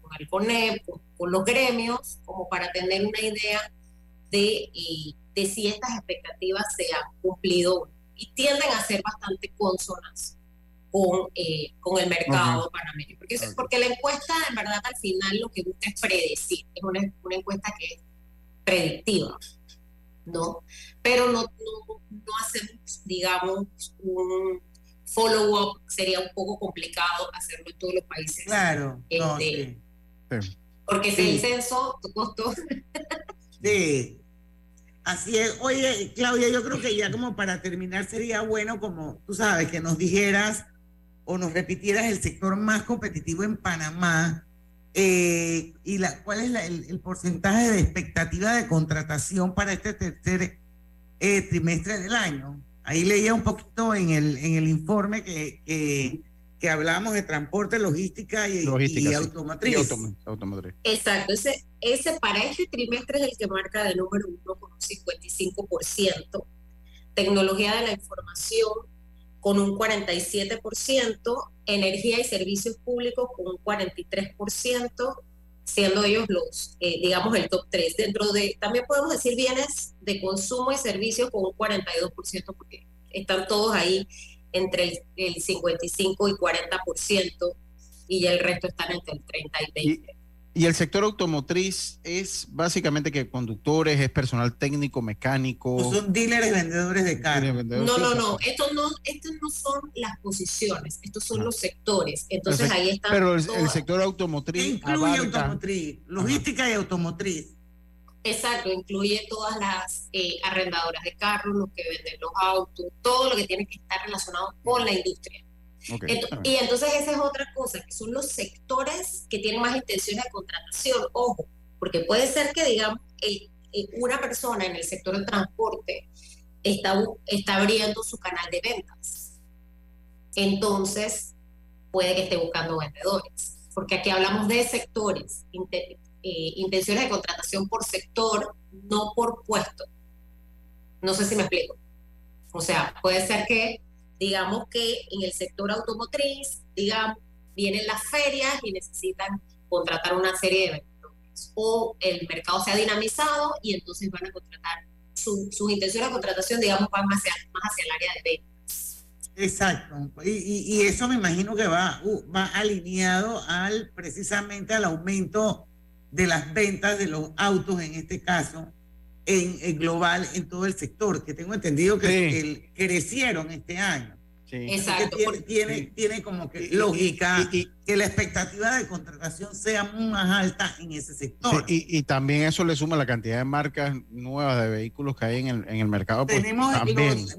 Speaker 12: con el CONEP, con, con los gremios, como para tener una idea de, eh, de si estas expectativas se han cumplido y tienden a ser bastante consonas con, eh, con el mercado uh -huh. panameño. Porque, okay. porque la encuesta, en verdad, al final lo que busca es predecir. Es una, una encuesta que es predictiva, ¿no? Pero no, no, no hacemos, digamos, un follow-up. Sería un poco complicado hacerlo en todos los países.
Speaker 1: Claro.
Speaker 12: Este,
Speaker 1: no, sí.
Speaker 12: Sí. Porque si sí. el censo costó.
Speaker 1: sí. Así es. Oye, Claudia, yo creo que ya como para terminar sería bueno, como tú sabes, que nos dijeras o nos repitieras el sector más competitivo en Panamá eh, y la, cuál es la, el, el, porcentaje de expectativa de contratación para este tercer eh, trimestre del año. Ahí leía un poquito en el, en el informe que, que, que hablábamos de transporte, logística y, logística, y sí. automotriz. Y
Speaker 2: autom automotriz.
Speaker 12: Exacto, ese, ese para este trimestre es el que marca de número uno con un 55%, tecnología de la información con un 47%, energía y servicios públicos con un 43%, siendo ellos los, eh, digamos, el top 3. Dentro de, también podemos decir bienes de consumo y servicios con un 42%, porque están todos ahí entre el, el 55 y 40%, y ya el resto están entre el 30 y 20.
Speaker 2: Y el sector automotriz es básicamente que conductores, es personal técnico, mecánico.
Speaker 1: O son dealers vendedores de carros.
Speaker 12: No, no, no. Estos no, estos no son las posiciones, estos son no. los sectores. Entonces ahí están.
Speaker 2: Pero el, el sector automotriz.
Speaker 1: Incluye abarca... automotriz, logística Ajá. y automotriz.
Speaker 12: Exacto, incluye todas las eh, arrendadoras de carros, los que venden los autos, todo lo que tiene que estar relacionado con la industria. Okay. Entonces, y entonces esa es otra cosa, que son los sectores que tienen más intenciones de contratación. Ojo, porque puede ser que, digamos, el, el, una persona en el sector del transporte está, está abriendo su canal de ventas. Entonces, puede que esté buscando vendedores. Porque aquí hablamos de sectores, inter, eh, intenciones de contratación por sector, no por puesto. No sé si me explico. O sea, puede ser que digamos que en el sector automotriz, digamos, vienen las ferias y necesitan contratar una serie de vendedores. O el mercado se ha dinamizado y entonces van a contratar, su, sus intenciones de contratación, digamos, van más hacia, más hacia el área de ventas.
Speaker 1: Exacto. Y, y, y eso me imagino que va, uh, va alineado al precisamente al aumento de las ventas de los autos en este caso en, en, global en todo el sector, que tengo entendido que sí. el, crecieron este año.
Speaker 12: Sí. Exacto.
Speaker 1: Tiene, tiene, sí. tiene, como que lógica y, y, que la expectativa de contratación sea más alta en ese sector.
Speaker 2: Sí, y, también eso le suma la cantidad de marcas nuevas de vehículos que hay en el, en el mercado.
Speaker 1: Pues, tenemos, los,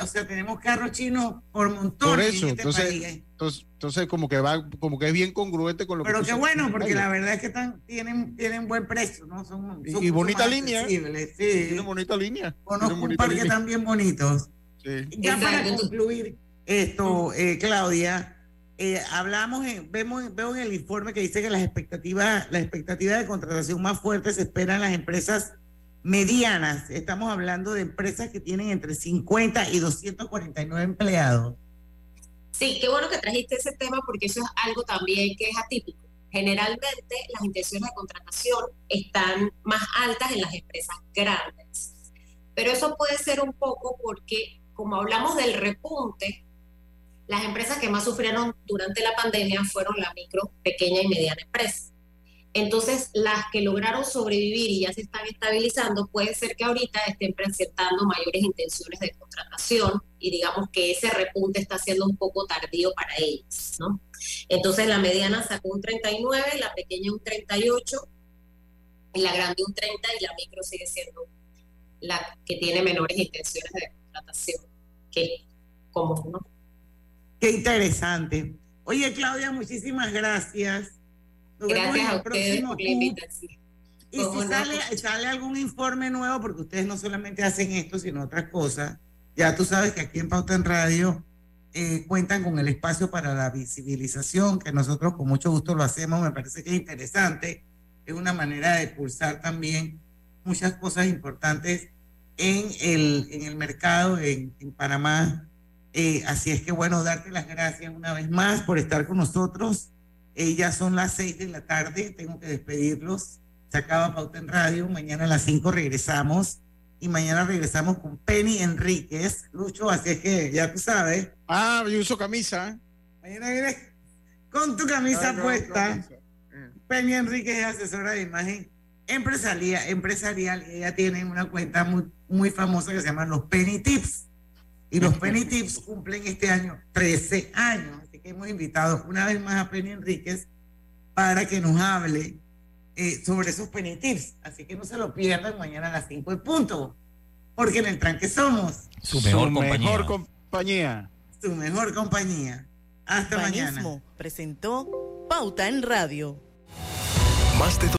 Speaker 1: o sea, tenemos carros chinos por montón.
Speaker 2: Por eso, en este entonces, país. entonces, entonces como que va, como que es bien congruente con lo
Speaker 1: Pero
Speaker 2: que
Speaker 1: qué bueno, porque la verdad es que están, tienen, tienen buen precio, ¿no? Son,
Speaker 2: son y bonita línea.
Speaker 1: Sí.
Speaker 2: Tienen bonita línea.
Speaker 1: Conozco un par que están bien bonitos.
Speaker 2: Sí.
Speaker 1: Ya Exacto. para concluir esto, eh, Claudia, eh, hablamos, en, vemos, veo en el informe que dice que las expectativas, la expectativa de contratación más fuerte se espera en las empresas medianas. Estamos hablando de empresas que tienen entre 50 y 249 empleados.
Speaker 12: Sí, qué bueno que trajiste ese tema porque eso es algo también que es atípico. Generalmente las intenciones de contratación están más altas en las empresas grandes. Pero eso puede ser un poco porque, como hablamos del repunte, las empresas que más sufrieron durante la pandemia fueron la micro, pequeña y mediana empresa. Entonces, las que lograron sobrevivir y ya se están estabilizando, puede ser que ahorita estén presentando mayores intenciones de contratación y digamos que ese repunte está siendo un poco tardío para ellas, ¿no? Entonces, la mediana sacó un 39, la pequeña un 38, la grande un 30 y la micro sigue siendo la que tiene menores intenciones de contratación.
Speaker 1: Qué interesante. Oye, Claudia, muchísimas gracias.
Speaker 12: Gracias a ustedes por la invitación.
Speaker 1: Y si sale, sale algún informe nuevo, porque ustedes no solamente hacen esto, sino otras cosas, ya tú sabes que aquí en Pauta en Radio eh, cuentan con el espacio para la visibilización, que nosotros con mucho gusto lo hacemos, me parece que es interesante, es una manera de pulsar también muchas cosas importantes en el, en el mercado en, en Panamá. Eh, así es que bueno, darte las gracias una vez más por estar con nosotros. Eh, ya son las seis de la tarde, tengo que despedirlos. Se acaba Pauta en Radio, mañana a las cinco regresamos y mañana regresamos con Penny Enríquez. Lucho, así es que ya tú sabes.
Speaker 2: Ah, yo uso camisa.
Speaker 1: Mañana vienes con tu camisa
Speaker 2: no,
Speaker 1: puesta. Penny Enríquez es asesora de imagen empresarial, empresarial. Ella tiene una cuenta muy, muy famosa que se llama Los Penny Tips. Y los Penny Tips cumplen este año 13 años. Hemos invitado una vez más a Penny Enríquez para que nos hable eh, sobre esos Penny Tips. Así que no se lo pierdan mañana a las 5 de punto. Porque en el tranque somos
Speaker 3: Su mejor
Speaker 2: Su
Speaker 3: compañía.
Speaker 2: mejor compañía.
Speaker 1: su mejor compañía. Hasta mañana.
Speaker 29: Presentó Pauta en Radio.
Speaker 6: Más de